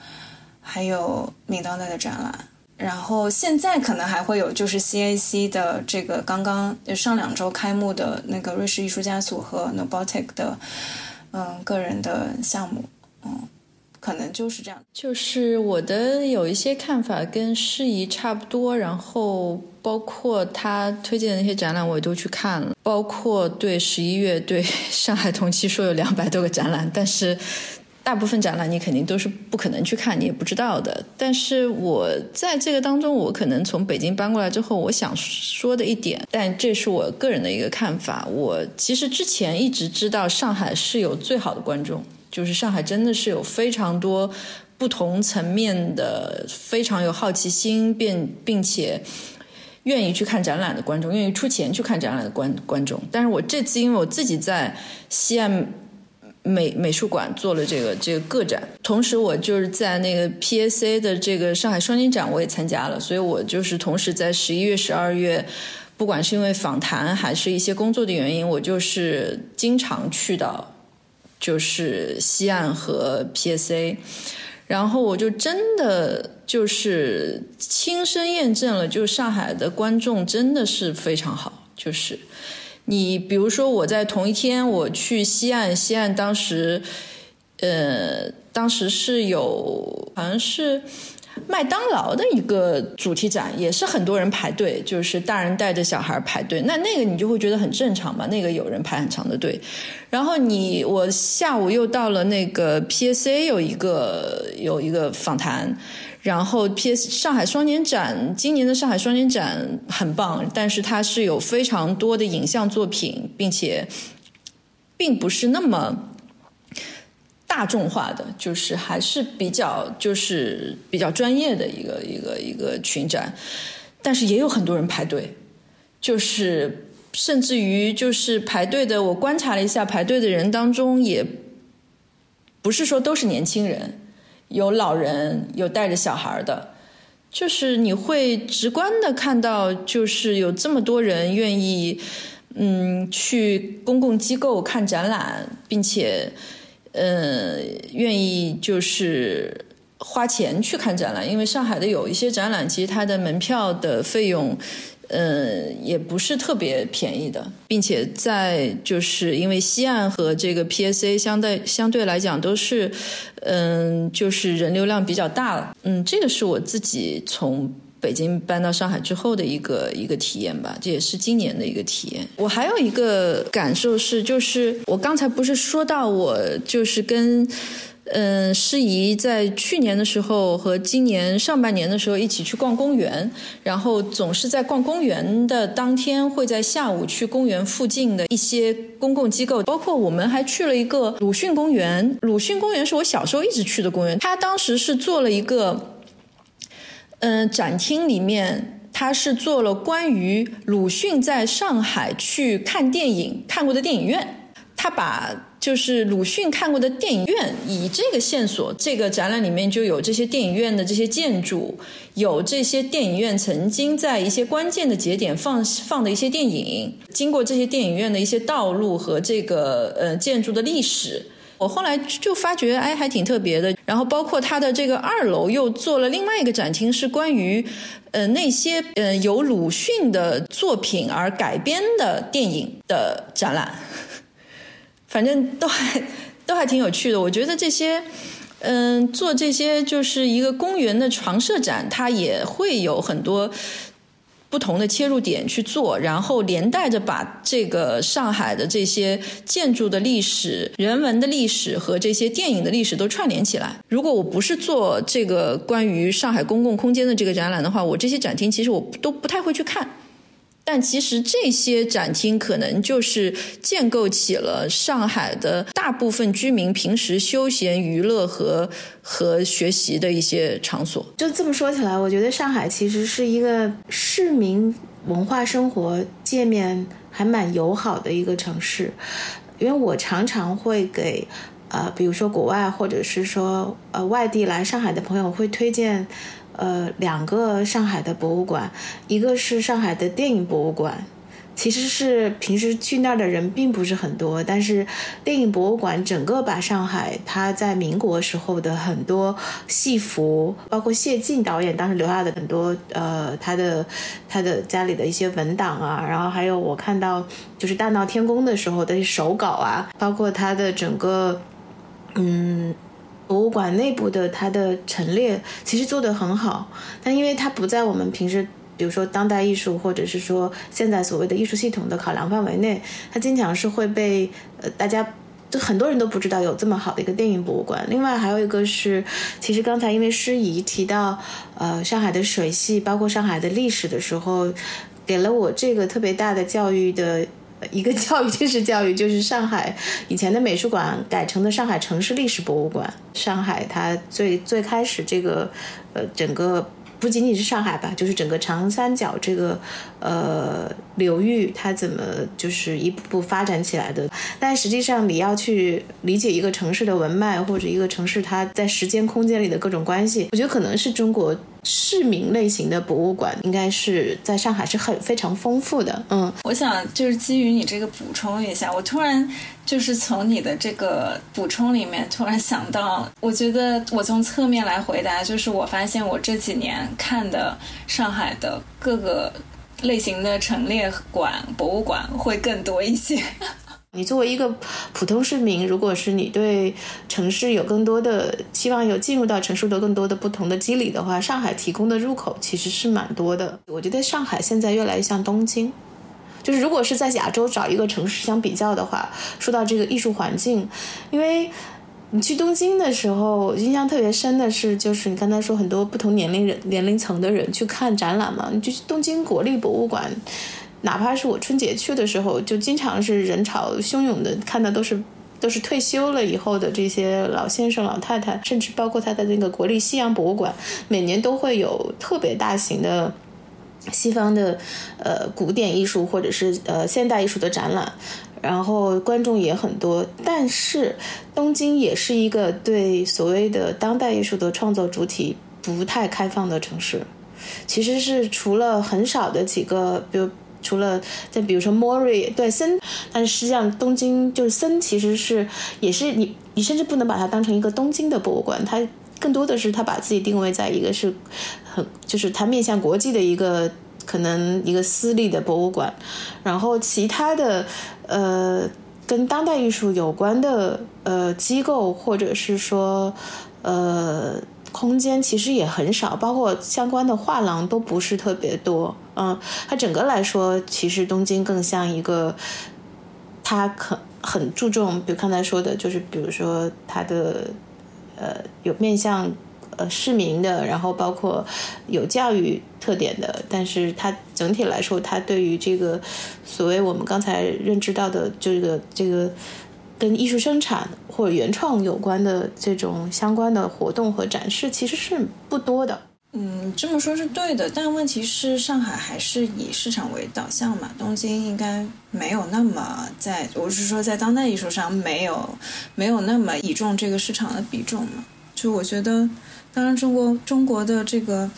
S2: 还有闵当代的展览。然后现在可能还会有，就是 CAC 的这个刚刚上两周开幕的那个瑞士艺术家组合 Nobotic 的，嗯，个人的项目，嗯，可能就是这样。
S1: 就是我的有一些看法跟适宜差不多，然后包括他推荐的那些展览，我也都去看了，包括对十一月对上海同期说有两百多个展览，但是。大部分展览你肯定都是不可能去看，你也不知道的。但是我在这个当中，我可能从北京搬过来之后，我想说的一点，但这是我个人的一个看法。我其实之前一直知道上海是有最好的观众，就是上海真的是有非常多不同层面的非常有好奇心，并并且愿意去看展览的观众，愿意出钱去看展览的观观众。但是我这次因为我自己在西岸美美术馆做了这个这个个展，同时我就是在那个 PSA 的这个上海双年展我也参加了，所以我就是同时在十一月、十二月。不管是因为访谈还是一些工作的原因，我就是经常去到，就是西岸和 PSA，然后我就真的就是亲身验证了，就是上海的观众真的是非常好。就是你比如说我在同一天我去西岸，西岸当时，呃，当时是有好像是。麦当劳的一个主题展也是很多人排队，就是大人带着小孩排队。那那个你就会觉得很正常嘛，那个有人排很长的队。然后你我下午又到了那个 PSA 有一个有一个访谈，然后 PS 上海双年展今年的上海双年展很棒，但是它是有非常多的影像作品，并且并不是那么。大众化的就是还是比较就是比较专业的一个一个一个群展，但是也有很多人排队，就是甚至于就是排队的，我观察了一下排队的人当中，也不是说都是年轻人，有老人，有带着小孩的，就是你会直观的看到，就是有这么多人愿意嗯去公共机构看展览，并且。呃，愿意就是花钱去看展览，因为上海的有一些展览，其实它的门票的费用，嗯，也不是特别便宜的，并且在就是因为西岸和这个 PSA 相对相对来讲都是，嗯，就是人流量比较大了，嗯，这个是我自己从。北京搬到上海之后的一个一个体验吧，这也是今年的一个体验。我还有一个感受是，就是我刚才不是说到我就是跟嗯诗怡在去年的时候和今年上半年的时候一起去逛公园，然后总是在逛公园的当天会在下午去公园附近的一些公共机构，包括我们还去了一个鲁迅公园。鲁迅公园是我小时候一直去的公园，他当时是做了一个。嗯，展厅里面他是做了关于鲁迅在上海去看电影看过的电影院，他把就是鲁迅看过的电影院以这个线索，这个展览里面就有这些电影院的这些建筑，有这些电影院曾经在一些关键的节点放放的一些电影，经过这些电影院的一些道路和这个呃建筑的历史。我后来就发觉，哎，还挺特别的。然后包括它的这个二楼又做了另外一个展厅，是关于呃那些呃由鲁迅的作品而改编的电影的展览。反正都还都还挺有趣的。我觉得这些嗯做这些就是一个公园的床设展，它也会有很多。不同的切入点去做，然后连带着把这个上海的这些建筑的历史、人文的历史和这些电影的历史都串联起来。如果我不是做这个关于上海公共空间的这个展览的话，我这些展厅其实我都不太会去看。但其实这些展厅可能就是建构起了上海的大部分居民平时休闲娱乐和和学习的一些场所。
S3: 就这么说起来，我觉得上海其实是一个市民文化生活界面还蛮友好的一个城市，因为我常常会给呃，比如说国外或者是说呃外地来上海的朋友会推荐。呃，两个上海的博物馆，一个是上海的电影博物馆，其实是平时去那儿的人并不是很多，但是电影博物馆整个把上海它在民国时候的很多戏服，包括谢晋导演当时留下的很多呃他的他的家里的一些文档啊，然后还有我看到就是大闹天宫的时候的手稿啊，包括他的整个嗯。博物馆内部的它的陈列其实做得很好，但因为它不在我们平时，比如说当代艺术或者是说现在所谓的艺术系统的考量范围内，它经常是会被呃大家就很多人都不知道有这么好的一个电影博物馆。另外还有一个是，其实刚才因为诗怡提到呃上海的水系，包括上海的历史的时候，给了我这个特别大的教育的一个教育，[laughs] 这是教育，就是上海以前的美术馆改成的上海城市历史博物馆。上海它最最开始这个呃整个。不仅仅是上海吧，就是整个长三角这个呃流域，它怎么就是一步步发展起来的？但实际上，你要去理解一个城市的文脉，或者一个城市它在时间空间里的各种关系，我觉得可能是中国。市民类型的博物馆应该是在上海是很非常丰富的。嗯，
S2: 我想就是基于你这个补充一下，我突然就是从你的这个补充里面突然想到，我觉得我从侧面来回答，就是我发现我这几年看的上海的各个类型的陈列馆、博物馆会更多一些。
S3: 你作为一个普通市民，如果是你对城市有更多的希望，有进入到城市的更多的不同的机理的话，上海提供的入口其实是蛮多的。我觉得上海现在越来越像东京，就是如果是在亚洲找一个城市相比较的话，说到这个艺术环境，因为你去东京的时候，印象特别深的是，就是你刚才说很多不同年龄人年龄层的人去看展览嘛，你就去东京国立博物馆。哪怕是我春节去的时候，就经常是人潮汹涌的，看到都是都是退休了以后的这些老先生、老太太，甚至包括他的那个国立西洋博物馆，每年都会有特别大型的西方的呃古典艺术或者是呃现代艺术的展览，然后观众也很多。但是东京也是一个对所谓的当代艺术的创作主体不太开放的城市，其实是除了很少的几个，比如。除了再比如说莫瑞对森，但是实际上东京就是森，其实是也是你你甚至不能把它当成一个东京的博物馆，它更多的是它把自己定位在一个是很就是它面向国际的一个可能一个私立的博物馆，然后其他的呃跟当代艺术有关的呃机构或者是说呃。空间其实也很少，包括相关的画廊都不是特别多。嗯，它整个来说，其实东京更像一个，它很很注重，比如刚才说的，就是比如说它的呃有面向呃市民的，然后包括有教育特点的，但是它整体来说，它对于这个所谓我们刚才认知到的这个这个。跟艺术生产或者原创有关的这种相关的活动和展示其实是不多的。
S2: 嗯，这么说是对的，但问题是上海还是以市场为导向嘛？东京应该没有那么在，我是说在当代艺术上没有没有那么倚重这个市场的比重嘛？就我觉得，当然中国中国的这个。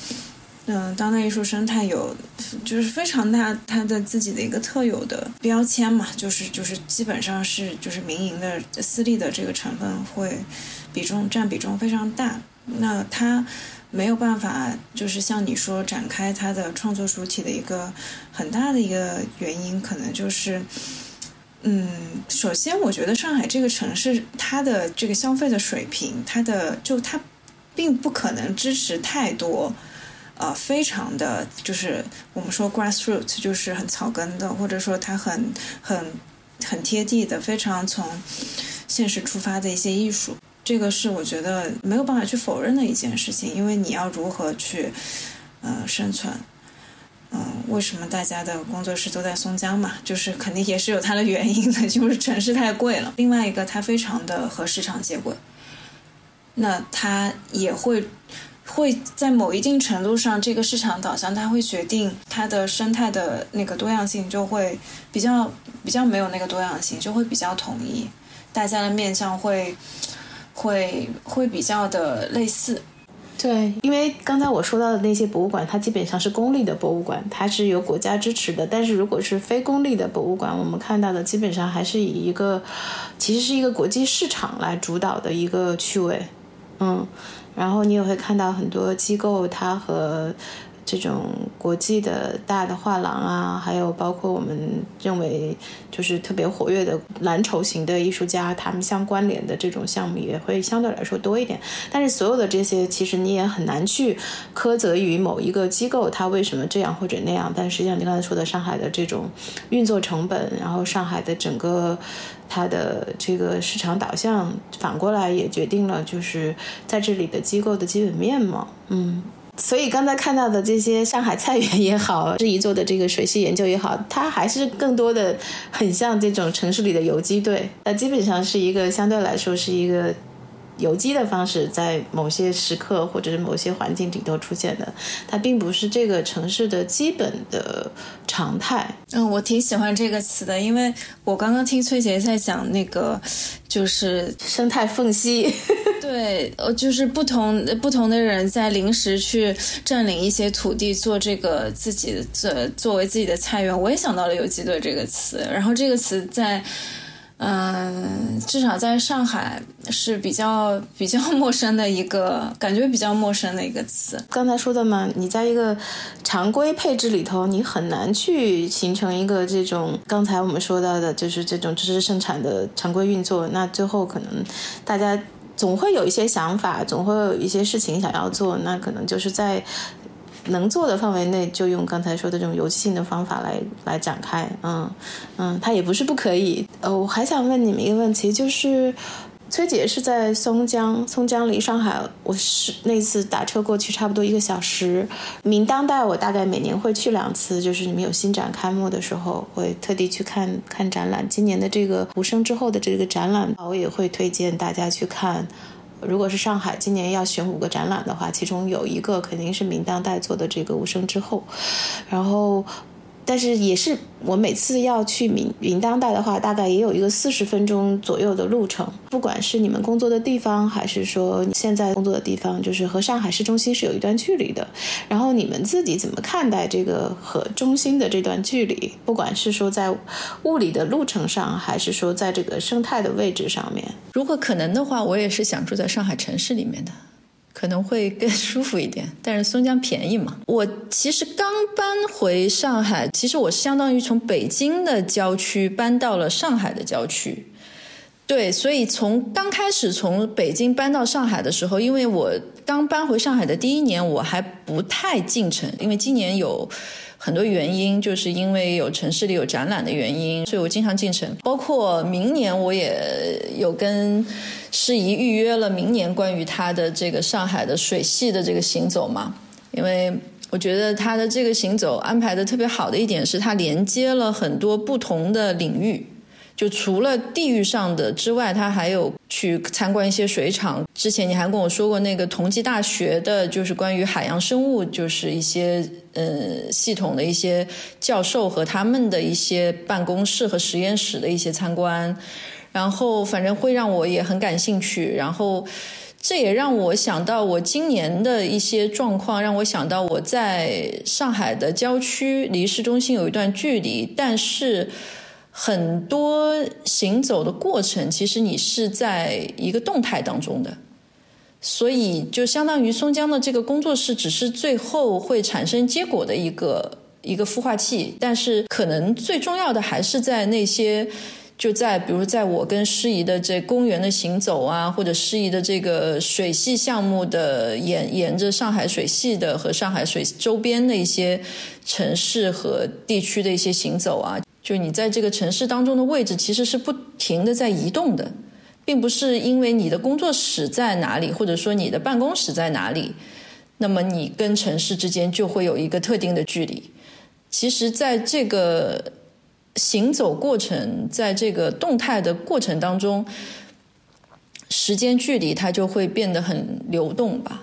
S2: 嗯，当代艺术生态有，就是非常大，它的自己的一个特有的标签嘛，就是就是基本上是就是民营的、私立的这个成分会比重占比重非常大。那它没有办法，就是像你说展开它的创作主体的一个很大的一个原因，可能就是，嗯，首先我觉得上海这个城市它的这个消费的水平，它的就它并不可能支持太多。呃，非常的就是我们说 grassroots，就是很草根的，或者说它很很很贴地的，非常从现实出发的一些艺术，这个是我觉得没有办法去否认的一件事情。因为你要如何去呃生存，嗯，为什么大家的工作室都在松江嘛？就是肯定也是有它的原因的，就是城市太贵了。另外一个，它非常的和市场接轨，那它也会。会在某一定程度上，这个市场导向它会决定它的生态的那个多样性就会比较比较没有那个多样性，就会比较统一，大家的面向会会会比较的类似。
S3: 对，因为刚才我说到的那些博物馆，它基本上是公立的博物馆，它是由国家支持的。但是如果是非公立的博物馆，我们看到的基本上还是以一个其实是一个国际市场来主导的一个趣味，嗯。然后你也会看到很多机构，它和这种国际的大的画廊啊，还有包括我们认为就是特别活跃的蓝筹型的艺术家，他们相关联的这种项目也会相对来说多一点。但是所有的这些，其实你也很难去苛责于某一个机构它为什么这样或者那样。但实际上，你刚才说的上海的这种运作成本，然后上海的整个。它的这个市场导向反过来也决定了，就是在这里的机构的基本面貌。嗯，所以刚才看到的这些上海菜园也好，[laughs] 质疑做的这个水系研究也好，它还是更多的很像这种城市里的游击队，那基本上是一个相对来说是一个。有机的方式在某些时刻或者是某些环境里头出现的，它并不是这个城市的基本的常态。
S2: 嗯，我挺喜欢这个词的，因为我刚刚听崔杰在讲那个，就是
S3: 生态缝隙。
S2: 对，呃，就是不同不同的人在临时去占领一些土地，做这个自己作作为自己的菜园。我也想到了“游击队”这个词，然后这个词在。嗯，至少在上海是比较比较 [laughs] 陌生的一个感觉，比较陌生的一个词。
S3: 刚才说的嘛，你在一个常规配置里头，你很难去形成一个这种刚才我们说到的，就是这种知识生产的常规运作。那最后可能大家总会有一些想法，总会有一些事情想要做，那可能就是在。能做的范围内，就用刚才说的这种游戏性的方法来来展开，嗯嗯，它也不是不可以。呃，我还想问你们一个问题，就是崔姐是在松江，松江离上海，我是那次打车过去差不多一个小时。明当代我大概每年会去两次，就是你们有新展开幕的时候，会特地去看看展览。今年的这个无声之后的这个展览，我也会推荐大家去看。如果是上海今年要选五个展览的话，其中有一个肯定是名当代做的这个无声之后，然后。但是也是我每次要去明云当代的话，大概也有一个四十分钟左右的路程。不管是你们工作的地方，还是说你现在工作的地方，就是和上海市中心是有一段距离的。然后你们自己怎么看待这个和中心的这段距离？不管是说在物理的路程上，还是说在这个生态的位置上面，
S1: 如果可能的话，我也是想住在上海城市里面的。可能会更舒服一点，但是松江便宜嘛。[laughs] 我其实刚搬回上海，其实我相当于从北京的郊区搬到了上海的郊区。对，所以从刚开始从北京搬到上海的时候，因为我刚搬回上海的第一年，我还不太进城，因为今年有。很多原因，就是因为有城市里有展览的原因，所以我经常进城。包括明年，我也有跟诗怡预约了明年关于他的这个上海的水系的这个行走嘛。因为我觉得他的这个行走安排的特别好的一点是，他连接了很多不同的领域。就除了地域上的之外，他还有去参观一些水厂。之前你还跟我说过，那个同济大学的，就是关于海洋生物，就是一些呃系统的一些教授和他们的一些办公室和实验室的一些参观。然后反正会让我也很感兴趣。然后这也让我想到我今年的一些状况，让我想到我在上海的郊区，离市中心有一段距离，但是。很多行走的过程，其实你是在一个动态当中的，所以就相当于松江的这个工作室，只是最后会产生结果的一个一个孵化器。但是可能最重要的还是在那些，就在比如在我跟诗怡的这公园的行走啊，或者诗怡的这个水系项目的沿沿着上海水系的和上海水周边的一些城市和地区的一些行走啊。就你在这个城市当中的位置，其实是不停的在移动的，并不是因为你的工作室在哪里，或者说你的办公室在哪里，那么你跟城市之间就会有一个特定的距离。其实，在这个行走过程，在这个动态的过程当中，时间距离它就会变得很流动吧。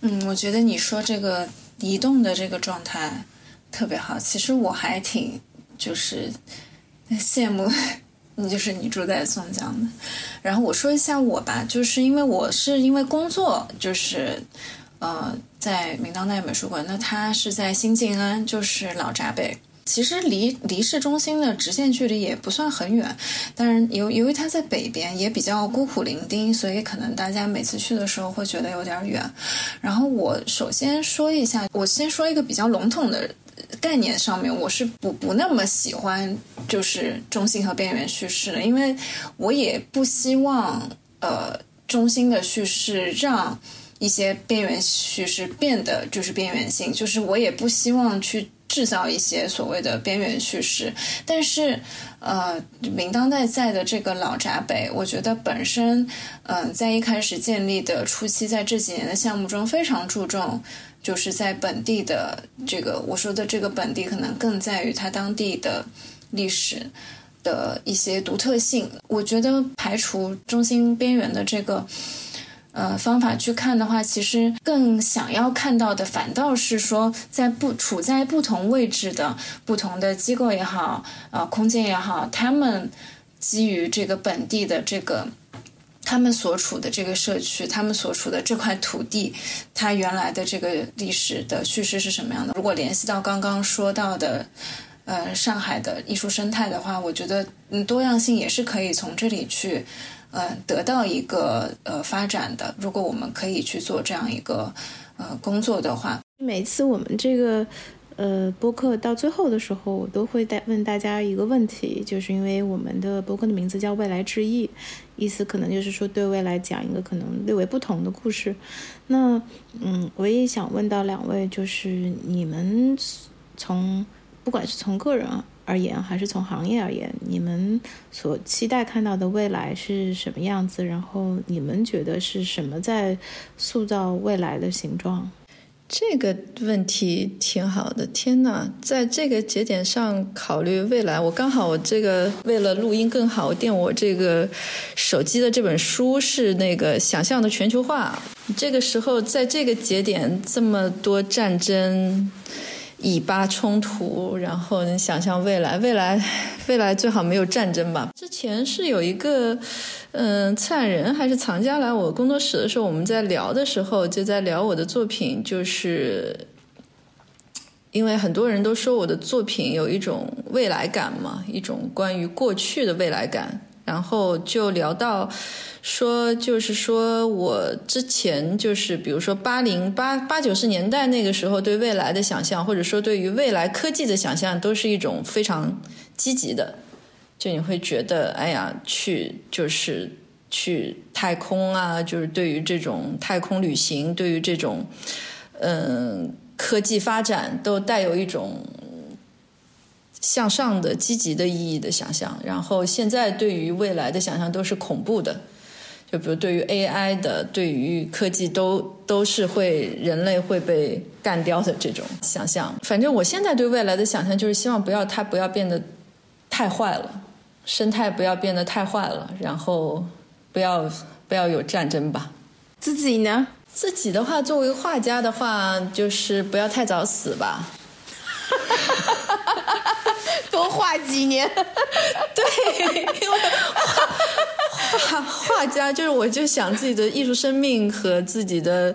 S2: 嗯，我觉得你说这个移动的这个状态特别好。其实我还挺。就是羡慕你，[laughs] 就是你住在松江的。然后我说一下我吧，就是因为我是因为工作，就是呃在明当代美术馆。那它是在新静安，就是老闸北。其实离离市中心的直线距离也不算很远，但是由由于它在北边，也比较孤苦伶仃，所以可能大家每次去的时候会觉得有点远。然后我首先说一下，我先说一个比较笼统的。概念上面，我是不不那么喜欢，就是中心和边缘叙事的，因为我也不希望，呃，中心的叙事让一些边缘叙事变得就是边缘性，就是我也不希望去。制造一些所谓的边缘叙事。但是，呃，明当代在的这个老闸北，我觉得本身，嗯，在一开始建立的初期，在这几年的项目中，非常注重就是在本地的这个我说的这个本地，可能更在于它当地的历史。的一些独特性，我觉得排除中心边缘的这个呃方法去看的话，其实更想要看到的反倒是说，在不处在不同位置的不同的机构也好，呃，空间也好，他们基于这个本地的这个他们所处的这个社区，他们所处的这块土地，它原来的这个历史的叙事是什么样的？如果联系到刚刚说到的。呃，上海的艺术生态的话，我觉得嗯，多样性也是可以从这里去，呃，得到一个呃发展的。如果我们可以去做这样一个呃工作的话，
S3: 每次我们这个呃播客到最后的时候，我都会带问大家一个问题，就是因为我们的播客的名字叫未来之翼，意思可能就是说对未来讲一个可能略微不同的故事。那嗯，我也想问到两位，就是你们从。不管是从个人而言，还是从行业而言，你们所期待看到的未来是什么样子？然后你们觉得是什么在塑造未来的形状？
S1: 这个问题挺好的。天哪，在这个节点上考虑未来，我刚好我这个为了录音更好，我电我这个手机的这本书是那个想象的全球化。这个时候，在这个节点，这么多战争。以巴冲突，然后你想象未来，未来，未来最好没有战争吧。之前是有一个，嗯，策展人还是藏家来我工作室的时候，我们在聊的时候就在聊我的作品，就是因为很多人都说我的作品有一种未来感嘛，一种关于过去的未来感。然后就聊到，说就是说我之前就是比如说八零八八九十年代那个时候对未来的想象，或者说对于未来科技的想象，都是一种非常积极的。就你会觉得，哎呀，去就是去太空啊，就是对于这种太空旅行，对于这种嗯科技发展，都带有一种。向上的、积极的意义的想象，然后现在对于未来的想象都是恐怖的，就比如对于 AI 的、对于科技都都是会人类会被干掉的这种想象。反正我现在对未来的想象就是希望不要它不要变得太坏了，生态不要变得太坏了，然后不要不要有战争吧。
S3: 自己呢？
S1: 自己的话，作为画家的话，就是不要太早死吧。[laughs]
S3: 多画几年，[laughs]
S1: 对，因为画 [laughs] 画家就是我就想自己的艺术生命和自己的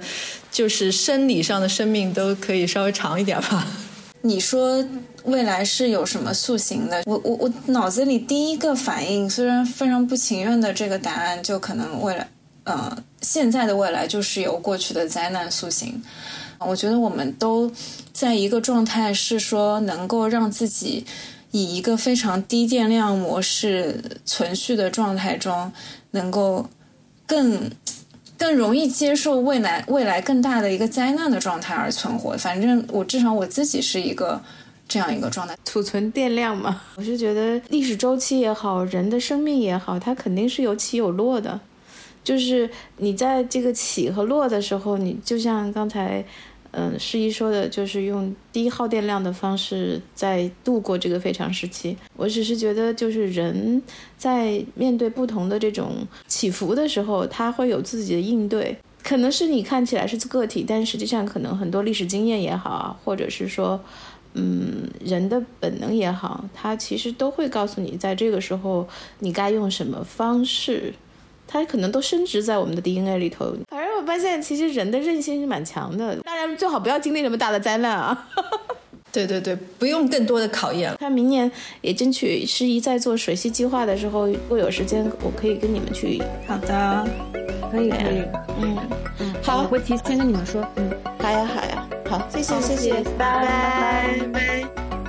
S1: 就是生理上的生命都可以稍微长一点吧。[laughs]
S2: 你说未来是有什么塑形的？我我我脑子里第一个反应，虽然非常不情愿的这个答案，就可能未来，呃，现在的未来就是由过去的灾难塑形。我觉得我们都在一个状态，是说能够让自己以一个非常低电量模式存续的状态中，能够更更容易接受未来未来更大的一个灾难的状态而存活。反正我至少我自己是一个这样一个状态，
S3: 储存电量嘛。[laughs] 我是觉得历史周期也好，人的生命也好，它肯定是有起有落的。就是你在这个起和落的时候，你就像刚才。嗯，诗一说的就是用低耗电量的方式在度过这个非常时期。我只是觉得，就是人在面对不同的这种起伏的时候，他会有自己的应对。可能是你看起来是个体，但实际上可能很多历史经验也好，或者是说，嗯，人的本能也好，他其实都会告诉你，在这个时候你该用什么方式。它可能都升值在我们的 DNA 里头。反正我发现，其实人的韧性是蛮强的。大家最好不要经历那么大的灾难啊！[laughs]
S1: 对对对，不用更多的考验了。
S3: 他明年也争取适宜在做水系计划的时候，如果有时间，我可以跟你们去。
S2: 好的，
S3: 可以可以。嗯嗯，好，
S4: 我会提前跟你们说。
S3: 嗯，好呀好呀，好，谢谢谢谢，拜拜。